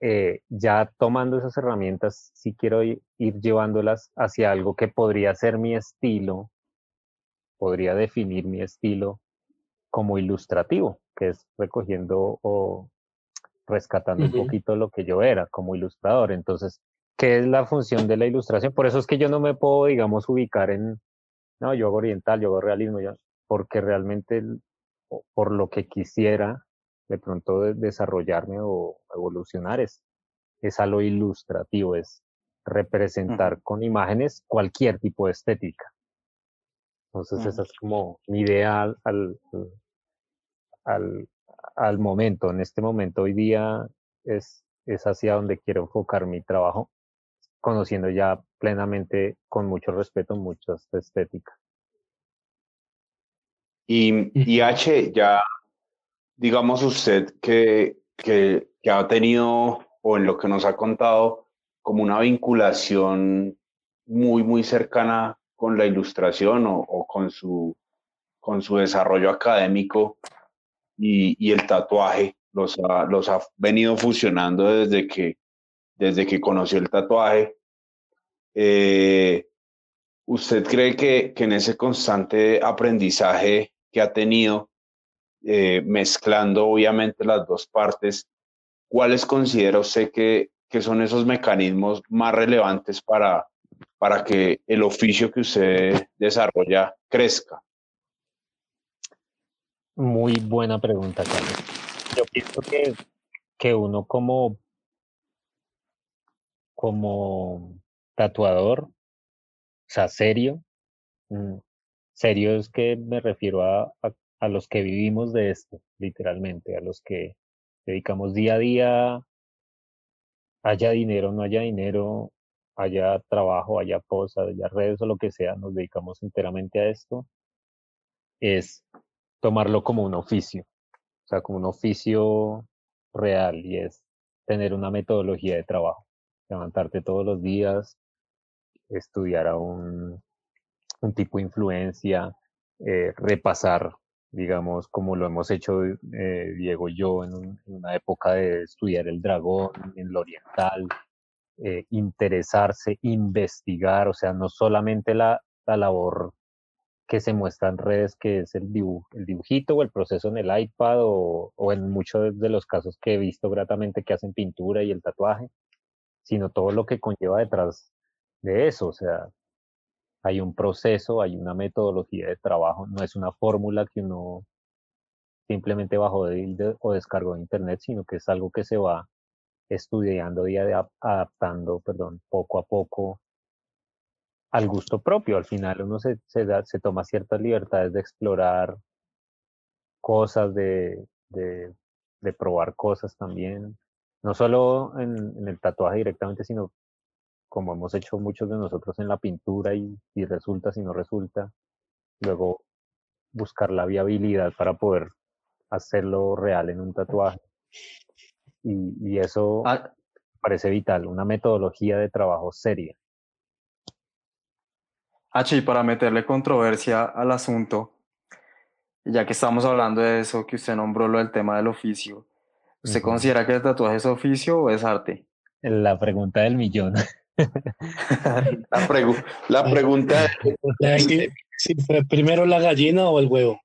Eh, ya tomando esas herramientas, sí quiero ir, llevándolas hacia algo que podría ser mi estilo, podría definir mi estilo como ilustrativo, que es recogiendo o rescatando un poquito lo que yo era como ilustrador. Entonces, qué es la función de la ilustración. Por eso es que yo no me puedo, digamos, ubicar en, no, yo hago oriental, yo hago realismo, ya, porque realmente por lo que quisiera de pronto desarrollarme o evolucionar es, es a lo ilustrativo, es representar con imágenes cualquier tipo de estética. Entonces esa es como mi idea al, al, al, momento. En este momento hoy día es, es hacia donde quiero enfocar mi trabajo conociendo ya plenamente, con mucho respeto, muchas estéticas. Y, y H, ya, digamos usted que, que, ha tenido, o en lo que nos ha contado, como una vinculación muy, muy cercana con la ilustración o, con, su, con su desarrollo académico y, y el tatuaje. Los los ha venido fusionando desde que desde que conoció el tatuaje. Eh, ¿Usted cree que, que, en ese constante aprendizaje que ha tenido, eh, mezclando obviamente las dos partes, cuáles considera usted que, que son esos mecanismos más relevantes para, para que el oficio que usted desarrolla crezca? Muy buena pregunta, Carlos. Yo pienso que, que uno como como tatuador, o sea, serio. Mm, serio es que me refiero a, a, los que vivimos de esto, literalmente, a los que dedicamos día a día, haya dinero, no haya dinero, haya trabajo, haya cosas, haya redes o lo que sea, nos dedicamos enteramente a esto, es tomarlo como un oficio, o sea, como un oficio real y es tener una metodología de trabajo levantarte todos los días, estudiar a un, tipo de influencia, eh, repasar, digamos, como lo hemos hecho eh, Diego y yo en, una época de estudiar el dragón, en lo oriental, eh, interesarse, investigar, o sea, no solamente la, la labor que se muestra en redes, que es el, el dibujito o el proceso en el iPad o, o, en muchos de los casos que he visto gratamente que hacen pintura y el tatuaje, sino todo lo que conlleva detrás de eso. O sea, hay un proceso, hay una metodología de trabajo, no es una fórmula que uno simplemente bajó de, o descargó de internet, sino que es algo que se va estudiando y adaptando, perdón, poco a poco al gusto propio. Al final uno se, da, se toma ciertas libertades de explorar cosas, de, de probar cosas también. No solo en, en, el tatuaje directamente, sino como hemos hecho muchos de nosotros en la pintura y si resulta, si no resulta. Luego buscar la viabilidad para poder hacerlo real en un tatuaje. Y, y eso ah. parece vital, una metodología de trabajo seria. H, y para meterle controversia al asunto, ya que estamos hablando de eso, que usted nombró lo del tema del oficio, ¿usted considera que el tatuaje es oficio o es arte? La pregunta del millón. [laughs] la, la, pregunta. [laughs] Si, fue primero la gallina o el huevo.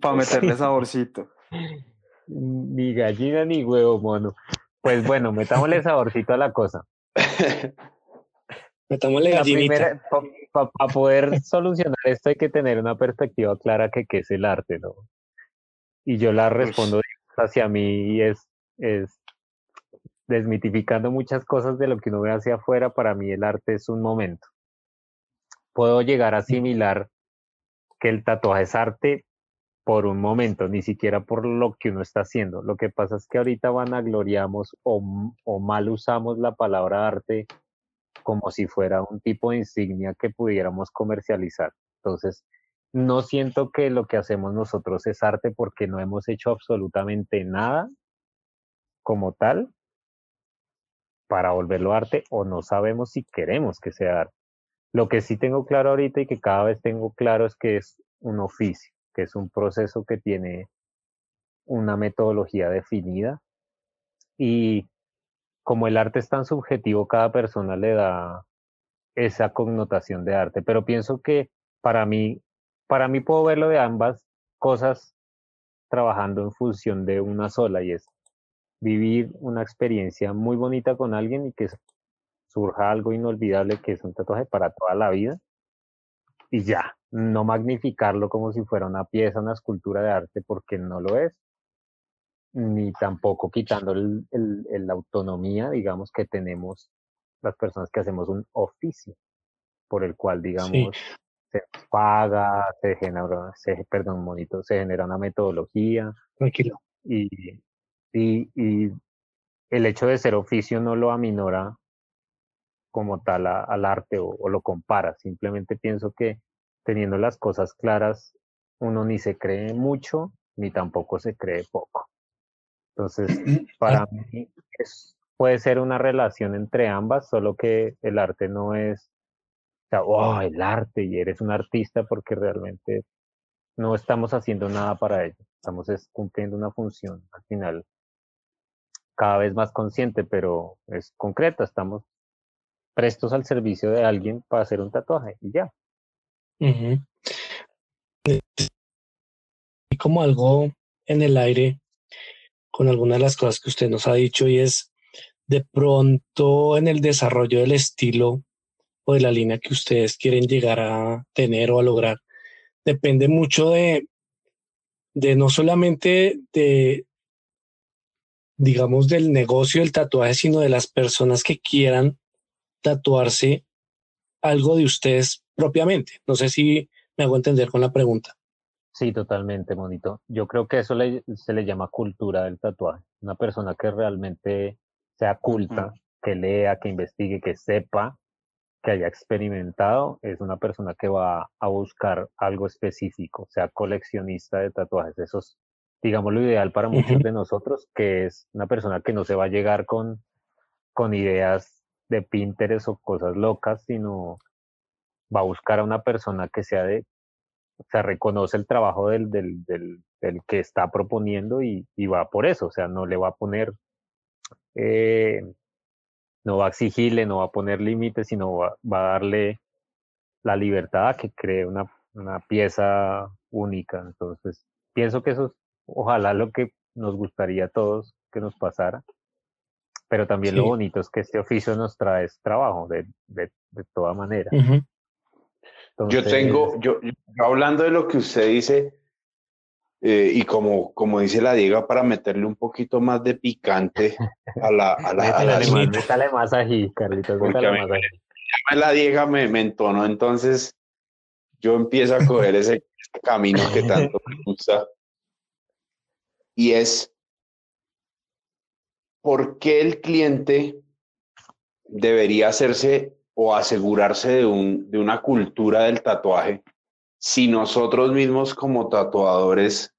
Para meterle saborcito. Ni gallina ni huevo, mono. Pues bueno, metámosle [laughs] saborcito a la cosa. Metámosle gallinita. Para poder solucionar esto hay que tener una perspectiva clara que qué es el arte, ¿no? Y yo la respondo hacia mí y es, es desmitificando muchas cosas de lo que uno ve hacia afuera, para mí el arte es un momento. Puedo llegar a asimilar que el tatuaje es arte por un momento, ni siquiera por lo que uno está haciendo. Lo que pasa es que ahorita vanagloriamos o, o mal usamos la palabra arte como si fuera un tipo de insignia que pudiéramos comercializar. Entonces, no siento que lo que hacemos nosotros es arte porque no hemos hecho absolutamente nada como tal para volverlo arte o no sabemos si queremos que sea arte. Lo que sí tengo claro ahorita y que cada vez tengo claro es que es un oficio, que es un proceso que tiene una metodología definida y como el arte es tan subjetivo, cada persona le da esa connotación de arte, pero pienso que para mí, para mí puedo verlo de ambas cosas trabajando en función de una sola y es vivir una experiencia muy bonita con alguien y que surja algo inolvidable que es un tatuaje para toda la vida y ya, no magnificarlo como si fuera una pieza, una escultura de arte porque no lo es, ni tampoco quitando el, la autonomía, digamos, que tenemos las personas que hacemos un oficio por el cual, digamos, se paga, se genera, se, perdón, monito, se genera una metodología. Tranquilo. Y, y, y el hecho de ser oficio no lo aminora como tal al arte o, o, lo compara. Simplemente pienso que teniendo las cosas claras, uno ni se cree mucho, ni tampoco se cree poco. Entonces, [clears throat] para mí es, puede ser una relación entre ambas, solo que el arte no es, o sea, oh, el arte y eres un artista porque realmente no estamos haciendo nada para ello, estamos cumpliendo una función al final cada vez más consciente, pero es concreta, estamos prestos al servicio de alguien para hacer un tatuaje y ya. Y como algo en el aire con algunas de las cosas que usted nos ha dicho y es de pronto en el desarrollo del estilo o de la línea que ustedes quieren llegar a tener o a lograr. Depende mucho de, de no solamente de, digamos, del negocio del tatuaje, sino de las personas que quieran tatuarse algo de ustedes propiamente. No sé si me hago entender con la pregunta. Sí, totalmente, Monito. Yo creo que eso se le llama cultura del tatuaje. Una persona que realmente sea culta, que lea, que investigue, que sepa, que haya experimentado, es una persona que va a buscar algo específico, sea coleccionista de tatuajes. Eso es, digamos, lo ideal para muchos de nosotros, que es una persona que no se va a llegar con, con ideas de Pinterest o cosas locas, sino va a buscar a una persona que sea de, o sea, reconoce el trabajo del, del, del, del que está proponiendo y, y, va por eso, o sea, no le va a poner, eh, no va a exigirle, no va a poner límites, sino va, va, a darle la libertad a que cree una, una pieza única. Entonces, pienso que eso es, ojalá lo que nos gustaría a todos que nos pasara, pero también sí. lo bonito es que este oficio nos trae trabajo de, de, de toda manera. Uh -huh. Entonces, yo tengo, yo, yo, hablando de lo que usted dice, eh, y como, como dice la Diega, para meterle un poquito más de picante a la... [laughs] A la, métale, a la más, métale más ají, Carlitos, métale más ají. La Diega me, me entonó, entonces yo empiezo a coger ese [laughs] camino que tanto me gusta. Y es, ¿por qué el cliente debería hacerse o asegurarse de, un, de una cultura del tatuaje si nosotros mismos como tatuadores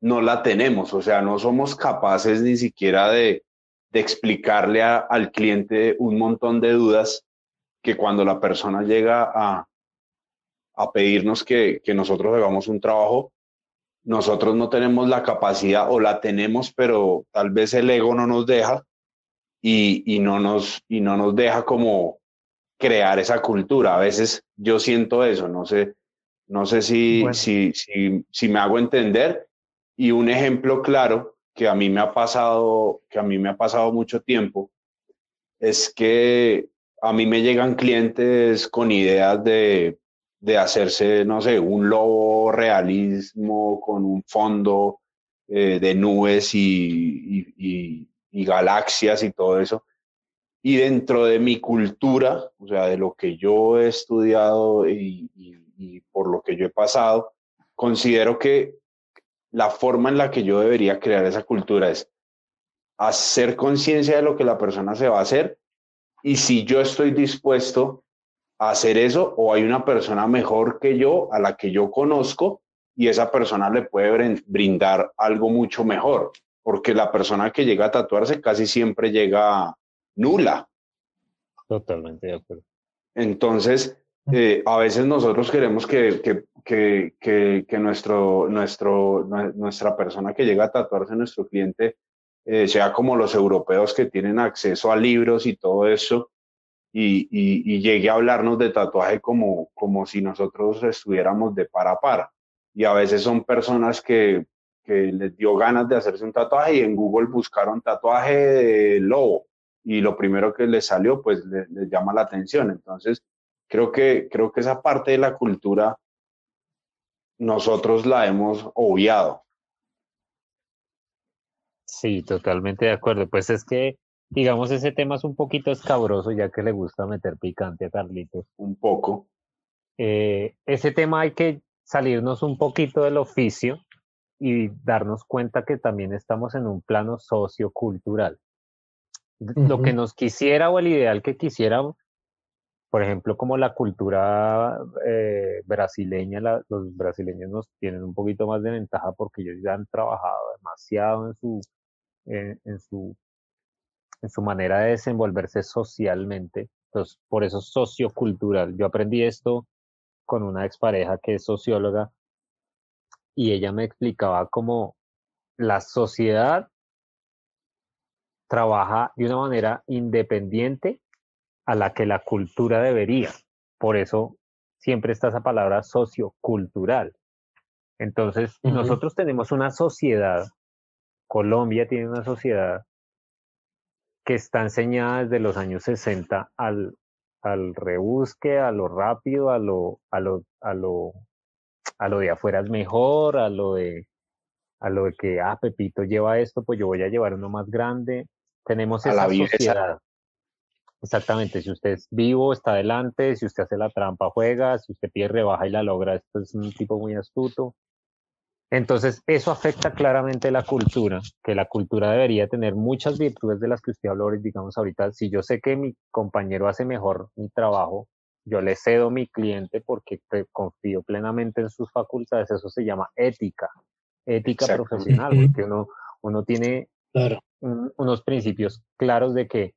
no la tenemos? O sea, no somos capaces ni siquiera de, explicarle al cliente un montón de dudas que cuando la persona llega a, a pedirnos que, que nosotros hagamos un trabajo, nosotros no tenemos la capacidad o la tenemos, pero tal vez el ego no nos deja y, y, no, nos, y no nos deja como crear esa cultura. A veces yo siento eso, no sé, no sé si, bueno. si, si, si me hago entender. Y un ejemplo claro que a mí me ha pasado, que a mí me ha pasado mucho tiempo, es que a mí me llegan clientes con ideas de, de hacerse, no sé, un lobo realismo con un fondo eh, de nubes y, y, y, y, galaxias y todo eso. Y dentro de mi cultura, o sea, de lo que yo he estudiado y, por lo que yo he pasado, considero que la forma en la que yo debería crear esa cultura es hacer conciencia de lo que la persona se va a hacer y si yo estoy dispuesto hacer eso o hay una persona mejor que yo a la que yo conozco y esa persona le puede brindar algo mucho mejor, porque la persona que llega a tatuarse casi siempre llega nula. Totalmente de acuerdo. Entonces, eh, a veces nosotros queremos que, que, que, que, que nuestro, nuestro, nuestra persona que llega a tatuarse, nuestro cliente, eh, sea como los europeos que tienen acceso a libros y todo eso, y, y, y, llegue a hablarnos de tatuaje como, como si nosotros estuviéramos de par a par. Y a veces son personas que, que les dio ganas de hacerse un tatuaje y en Google buscaron tatuaje de lobo y lo primero que les salió pues les, les llama la atención. Entonces creo que, creo que esa parte de la cultura nosotros la hemos obviado. Sí, totalmente de acuerdo. Pues es que digamos, ese tema es un poquito escabroso, ya que le gusta meter picante a Carlitos. Un poco. Eh, ese tema hay que salirnos un poquito del oficio y darnos cuenta que también estamos en un plano sociocultural. Uh -huh. Lo que nos quisiera o el ideal que quisiéramos, por ejemplo, como la cultura eh, brasileña, la, los brasileños nos tienen un poquito más de ventaja porque ellos ya han trabajado demasiado en su, en su en su manera de desenvolverse socialmente. Entonces, por eso sociocultural. Yo aprendí esto con una expareja que es socióloga y ella me explicaba cómo la sociedad trabaja de una manera independiente a la que la cultura debería. Por eso siempre está esa palabra sociocultural. Entonces, uh -huh. nosotros tenemos una sociedad, Colombia tiene una sociedad que está enseñada desde los años 60 al, al rebusque, a lo rápido, a lo, a lo, a lo, a lo de afuera es mejor, a lo de, a lo de que, ah, Pepito lleva esto, pues yo voy a llevar uno más grande. Tenemos esa sociedad. Exactamente, si usted es vivo, está adelante, si usted hace la trampa, juega, si usted pide rebaja y la logra, esto es un tipo muy astuto. Entonces, eso afecta claramente la cultura, que la cultura debería tener muchas virtudes de las que usted habló, digamos ahorita, si yo sé que mi compañero hace mejor mi trabajo, yo le cedo mi cliente porque confío plenamente en sus facultades, eso se llama ética, ética Exacto. profesional, porque uno, uno tiene claro. un, unos principios claros de que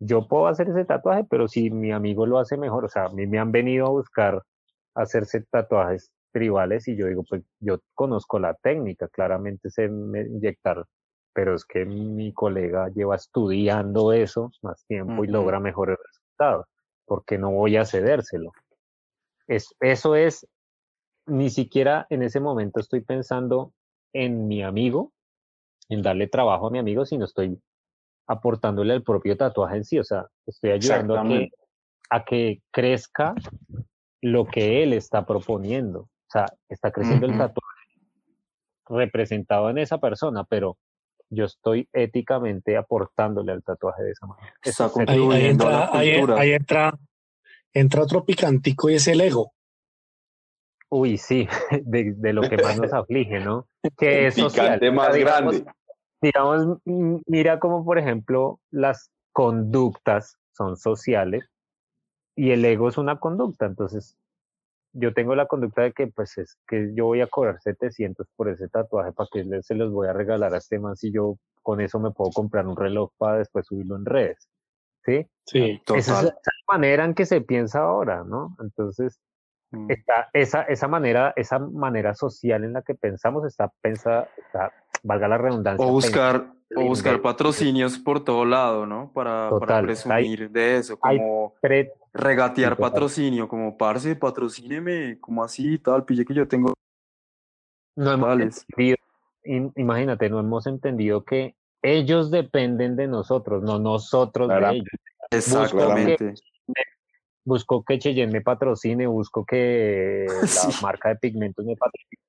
yo puedo hacer ese tatuaje, pero si mi amigo lo hace mejor, o sea, a mí me han venido a buscar hacerse tatuajes tribales y yo digo, pues yo conozco la técnica, claramente sé inyectar, pero es que mi colega lleva estudiando eso más tiempo y logra mejores resultados, porque no voy a cedérselo. Es, eso es, ni siquiera en ese momento estoy pensando en mi amigo, en darle trabajo a mi amigo, sino estoy aportándole el propio tatuaje en sí, o sea, estoy ayudando a que, a que crezca lo que él está proponiendo, o sea, está creciendo el tatuaje representado en esa persona, pero yo estoy éticamente aportándole al tatuaje de esa manera. ahí, entra, ahí, entra, entra otro picantico y es el ego. Uy, sí, [laughs] de, lo que más nos [laughs] aflige, ¿no? Que es Picante más grande digamos, mira como por ejemplo las conductas son sociales y el ego es una conducta. Entonces, yo tengo la conducta de que pues es que yo voy a cobrar 700 por ese tatuaje, ¿para que se los voy a regalar a este man si yo con eso me puedo comprar un reloj para después subirlo en redes? ¿Sí? Sí, total. Esa es la manera en que se piensa ahora, ¿no? Entonces, mm. está, esa, esa, manera, esa manera social en la que pensamos está pensada, está valga la redundancia. O buscar, o buscar patrocinios por todo lado, ¿no? Para, para presumir de eso, como regatear patrocinio, como parce, patrocíneme, como así, tal, pille que yo tengo. No hemos entendido, imagínate, no hemos entendido que ellos dependen de nosotros, no nosotros de ellos. Exactamente. Busco que, Cheyenne me patrocine, busco que [laughs] la marca de pigmentos me patrocine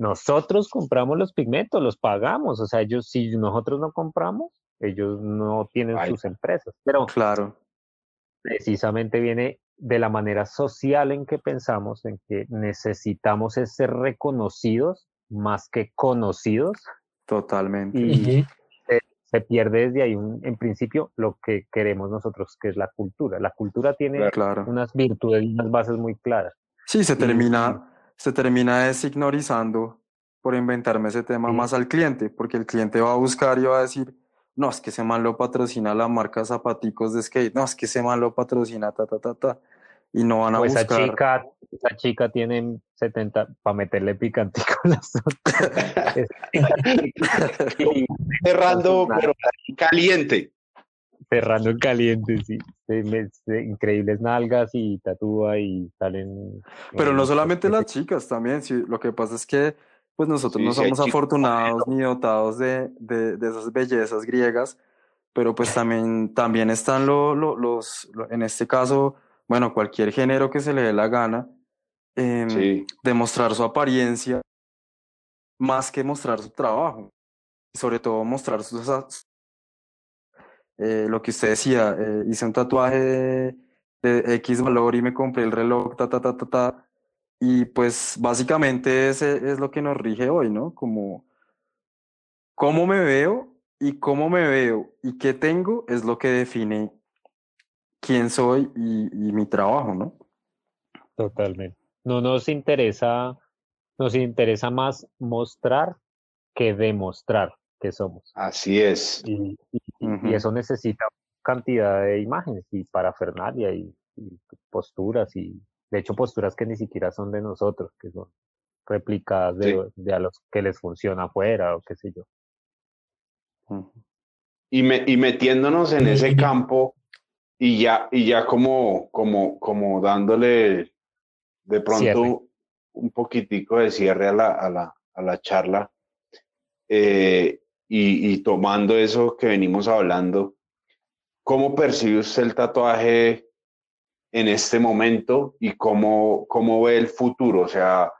nosotros compramos los pigmentos, los pagamos, o sea, ellos, si nosotros no compramos, ellos no tienen sus empresas. Pero claro. precisamente viene de la manera social en que pensamos, en que necesitamos ser reconocidos más que conocidos. Totalmente. Y se, pierde desde ahí, un, en principio, lo que queremos nosotros, que es la cultura. La cultura tiene unas virtudes y unas bases muy claras. Sí, se termina, se termina designorizando por inventarme ese tema más al cliente, porque el cliente va a buscar y va a decir, no, es que ese man lo patrocina la marca Zapaticos de Skate, no, es que ese man lo patrocina ta, ta, ta, ta, y no van a pues buscar. Esa chica, esa chica tiene 70, para meterle picantico [laughs] las [laughs] [laughs] Cerrando, pero caliente cerrando en caliente, sí. increíbles nalgas y tatúa y salen. Pero no solamente las chicas, también. Sí, lo que pasa es que pues nosotros no somos afortunados ni dotados de, de, de, esas bellezas griegas, pero pues también, también están lo, los, en este caso, bueno, cualquier género que se le dé la gana, eh, demostrar su apariencia más que mostrar su trabajo, sobre todo mostrar sus, eh, lo que usted decía, eh, hice un tatuaje de, X valor y me compré el reloj, ta, ta, ta, ta, ta. Y pues básicamente ese es lo que nos rige hoy, ¿no? Como cómo me veo y cómo me veo y qué tengo es lo que define quién soy y, y mi trabajo, ¿no? Totalmente. No nos interesa, nos interesa más mostrar que demostrar que somos. Así es. Y, eso necesita cantidad de imágenes y parafernalia y, y, posturas y de hecho posturas que ni siquiera son de nosotros, que son replicadas de, a los que les funciona afuera o qué sé yo. Y, me, y metiéndonos en ese campo y ya, y ya como, como, como dándole de pronto un poquitico de cierre a la, a la, a la charla. Eh, y, tomando eso que venimos hablando, ¿cómo percibe usted el tatuaje en este momento y cómo, cómo ve el futuro? O sea,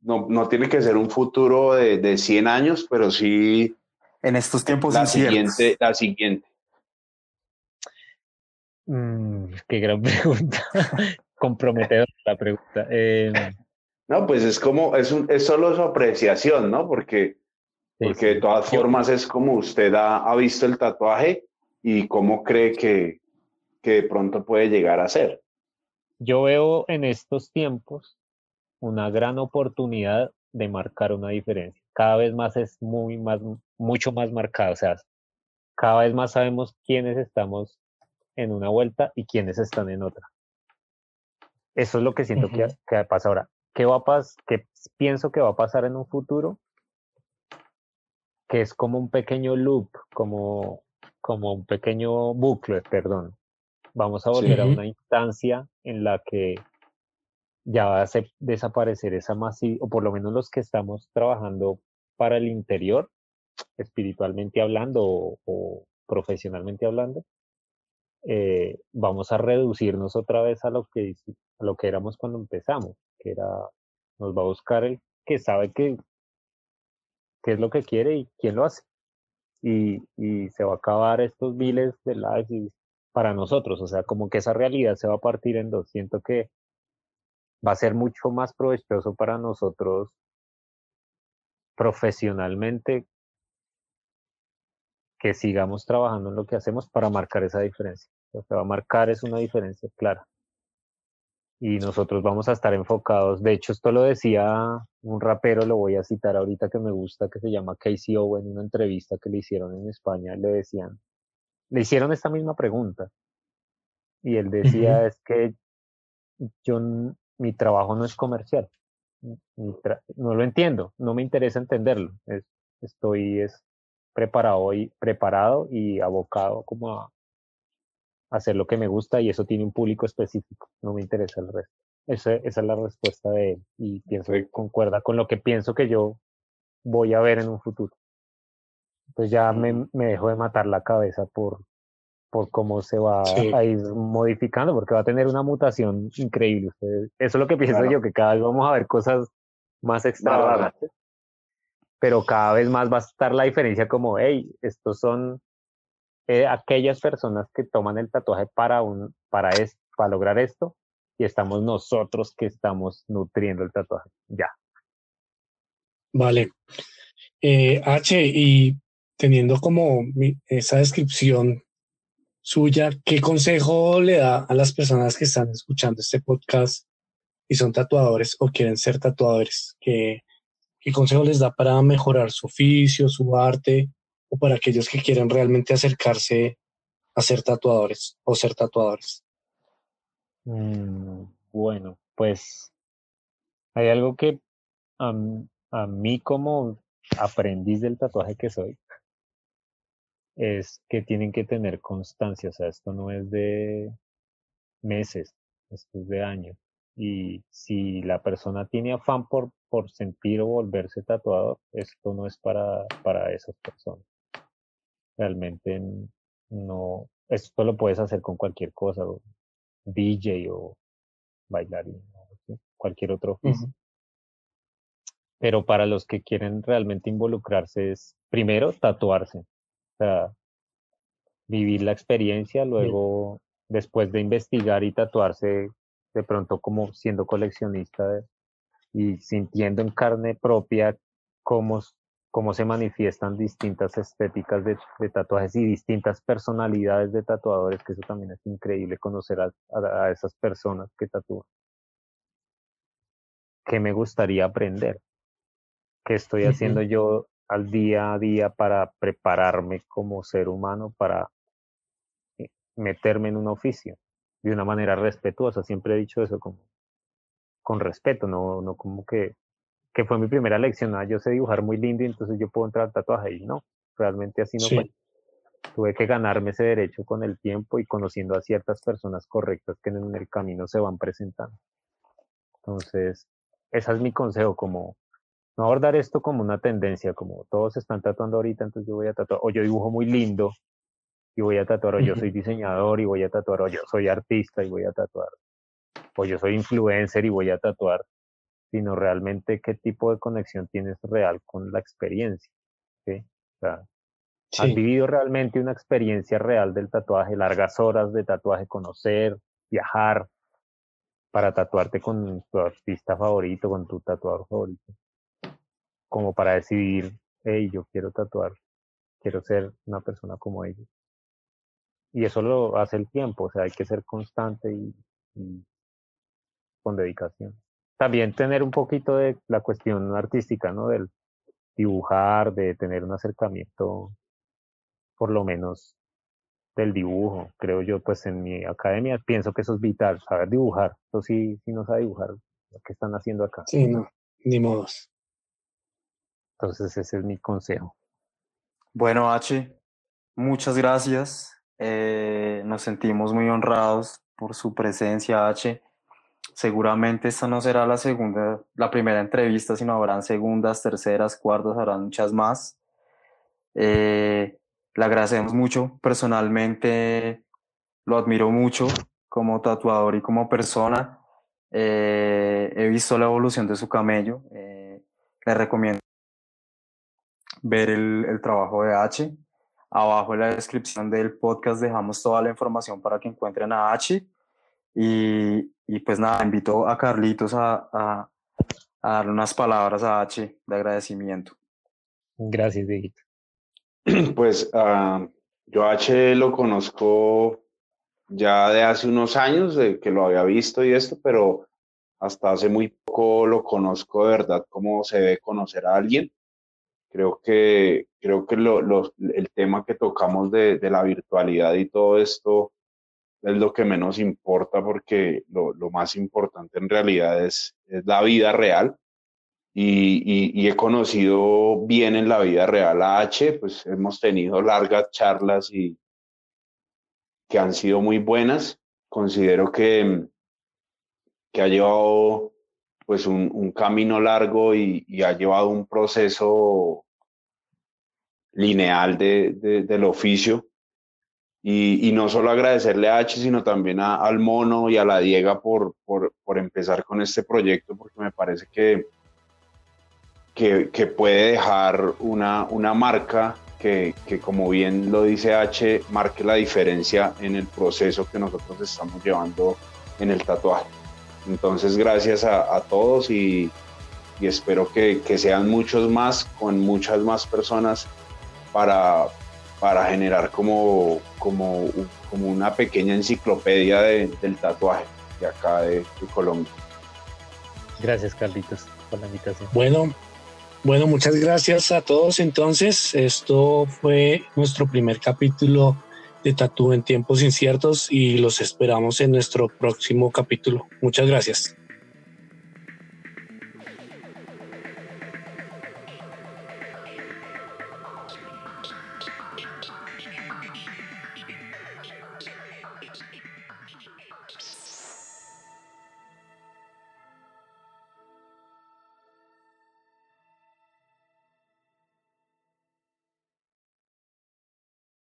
no, no tiene que ser un futuro de, de 100 años, pero sí... En estos tiempos la siguiente, la siguiente. Mm, qué gran [laughs] pregunta. Comprometedora la pregunta. Em, no, pues es como, es, un, es solo su apreciación, ¿no? Porque porque de todas formas es como usted ha, visto el tatuaje y cómo cree que, que de pronto puede llegar a ser. Yo veo en estos tiempos una gran oportunidad de marcar una diferencia. Cada vez más es muy más, mucho más marcado. O sea, cada vez más sabemos quiénes estamos en una vuelta y quiénes están en otra. Eso es lo que siento que, que, pasa ahora. ¿Qué va a pasar? ¿Qué pienso que va a pasar en un futuro? Que es como un pequeño loop, como, como un pequeño bucle, perdón. Vamos a volver a una instancia en la que ya va a desaparecer esa masiva, o por lo menos los que estamos trabajando para el interior, espiritualmente hablando o, profesionalmente hablando, eh, vamos a reducirnos otra vez a lo que a lo que éramos cuando empezamos, que era nos va a buscar el que sabe que qué es lo que quiere y quién lo hace. Y, y se va a acabar estos miles de lives para nosotros, o sea, como que esa realidad se va a partir en dos. Siento que va a ser mucho más provechoso para nosotros profesionalmente que sigamos trabajando en lo que hacemos para marcar esa diferencia. Lo que va a marcar es una diferencia clara. Y nosotros vamos a estar enfocados. De hecho, esto lo decía un rapero, lo voy a citar ahorita que me gusta, que se llama Casey O en una entrevista que le hicieron en España. Le decían, le hicieron esta misma pregunta. Y él decía, es que yo mi trabajo no es comercial. no lo entiendo, no me interesa entenderlo. estoy es preparado y, preparado y abocado como a hacer lo que me gusta y eso tiene un público específico. No me interesa el resto. Esa, esa es la respuesta de él y pienso que concuerda con lo que pienso que yo voy a ver en un futuro. Pues ya me, me dejo de matar la cabeza por, por cómo se va a ir modificando, porque va a tener una mutación increíble. Eso es lo que pienso yo, que cada vez vamos a ver cosas más extravagantes, pero cada vez más va a estar la diferencia como, hey, estos son eh, aquellas personas que toman el tatuaje para, un, para, es, para lograr esto, y estamos nosotros que estamos nutriendo el tatuaje. Ya. Vale. Eh, H, y teniendo como esa descripción suya, ¿qué consejo le da a las personas que están escuchando este podcast y son tatuadores o quieren ser tatuadores? ¿Qué, qué consejo les da para mejorar su oficio, su arte o para aquellos que quieren realmente acercarse a ser tatuadores o ser tatuadores? Mm, bueno, pues hay algo que a mí como aprendiz del tatuaje que soy, es que tienen que tener constancia, o sea, esto no es de meses, esto es de años. Y si la persona tiene afán por, por sentir o volverse tatuador, esto no es para, para esas personas. Realmente no, esto lo puedes hacer con cualquier cosa, DJ o bailarín, cualquier otro oficio. Pero para los que quieren realmente involucrarse es, primero, tatuarse sea, vivir la experiencia, luego después de investigar y tatuarse de pronto como siendo coleccionista y sintiendo en carne propia cómo, cómo se manifiestan distintas estéticas de, tatuajes y distintas personalidades de tatuadores, que eso también es increíble conocer a, a esas personas que tatúan. ¿Qué me gustaría aprender? ¿Qué estoy haciendo yo al día a día para prepararme como ser humano, para eh, meterme en un oficio de una manera respetuosa. Siempre he dicho eso como con respeto, no, no como que, que fue mi primera lección. yo sé dibujar muy lindo y entonces yo puedo entrar al tatuaje y no, realmente así no fue. Tuve que ganarme ese derecho con el tiempo y conociendo a ciertas personas correctas que en el camino se van presentando. Entonces, ese es mi consejo, como no abordar esto como una tendencia, como todos están tatuando ahorita, entonces yo voy a tatuar, o yo dibujo muy lindo y voy a tatuar, o yo soy diseñador y voy a tatuar, o yo soy artista y voy a tatuar, o yo soy influencer y voy a tatuar, sino realmente qué tipo de conexión tienes real con la experiencia. ¿sí? O sea, ¿Has vivido realmente una experiencia real del tatuaje, largas horas de tatuaje, conocer, viajar para tatuarte con tu artista favorito, con tu tatuador favorito? como para decidir, hey, yo quiero tatuar, quiero ser una persona como ellos. Y eso lo hace el tiempo, o sea, hay que ser constante y, con dedicación. También tener un poquito de la cuestión artística, ¿no? Del dibujar, de tener un acercamiento, por lo menos, del dibujo. Creo yo, pues en mi academia pienso que eso es vital, saber dibujar. Eso sí, si no sabe dibujar, lo que están haciendo acá. Sí, no, ni modos. Entonces ese es mi consejo. Bueno, H, muchas gracias. Eh, nos sentimos muy honrados por su presencia, H. Seguramente esta no será la segunda, la primera entrevista, sino habrán segundas, terceras, cuartas, habrán muchas más. Eh, le agradecemos mucho. Personalmente lo admiro mucho como tatuador y como persona. Eh, he visto la evolución de su camello. Eh, le recomiendo ver el, el, trabajo de H. Abajo en la descripción del podcast dejamos toda la información para que encuentren a H. Y, y pues nada, invito a Carlitos a, a, a darle unas palabras a H de agradecimiento. Gracias, Dieguito. [clears throat] Pues uh, yo a H lo conozco ya de hace unos años, de que lo había visto y esto, pero hasta hace muy poco lo conozco de verdad, cómo se debe conocer a alguien. Creo que, creo que lo, lo, el tema que tocamos de, de, la virtualidad y todo esto es lo que menos importa porque lo, lo más importante en realidad es, es la vida real y, y, he conocido bien en la vida real a H, pues hemos tenido largas charlas y que han sido muy buenas. Considero que, que ha llevado pues un, un camino largo y, y, ha llevado un proceso lineal de, de, del oficio. Y, y, no solo agradecerle a H, sino también a, al Mono y a la Diega por, por, por empezar con este proyecto, porque me parece que, que, que puede dejar una, una marca que, que, como bien lo dice H, marque la diferencia en el proceso que nosotros estamos llevando en el tatuaje. Entonces, gracias a, a todos y, y espero que, que, sean muchos más, con muchas más personas para, para generar como, como, como una pequeña enciclopedia de, del tatuaje de acá de, de Colombia. Gracias, Carlitos, por la invitación. Bueno, bueno, muchas gracias a todos. Entonces, esto fue nuestro primer capítulo de Tatú en tiempos inciertos y los esperamos en nuestro próximo capítulo. Muchas gracias.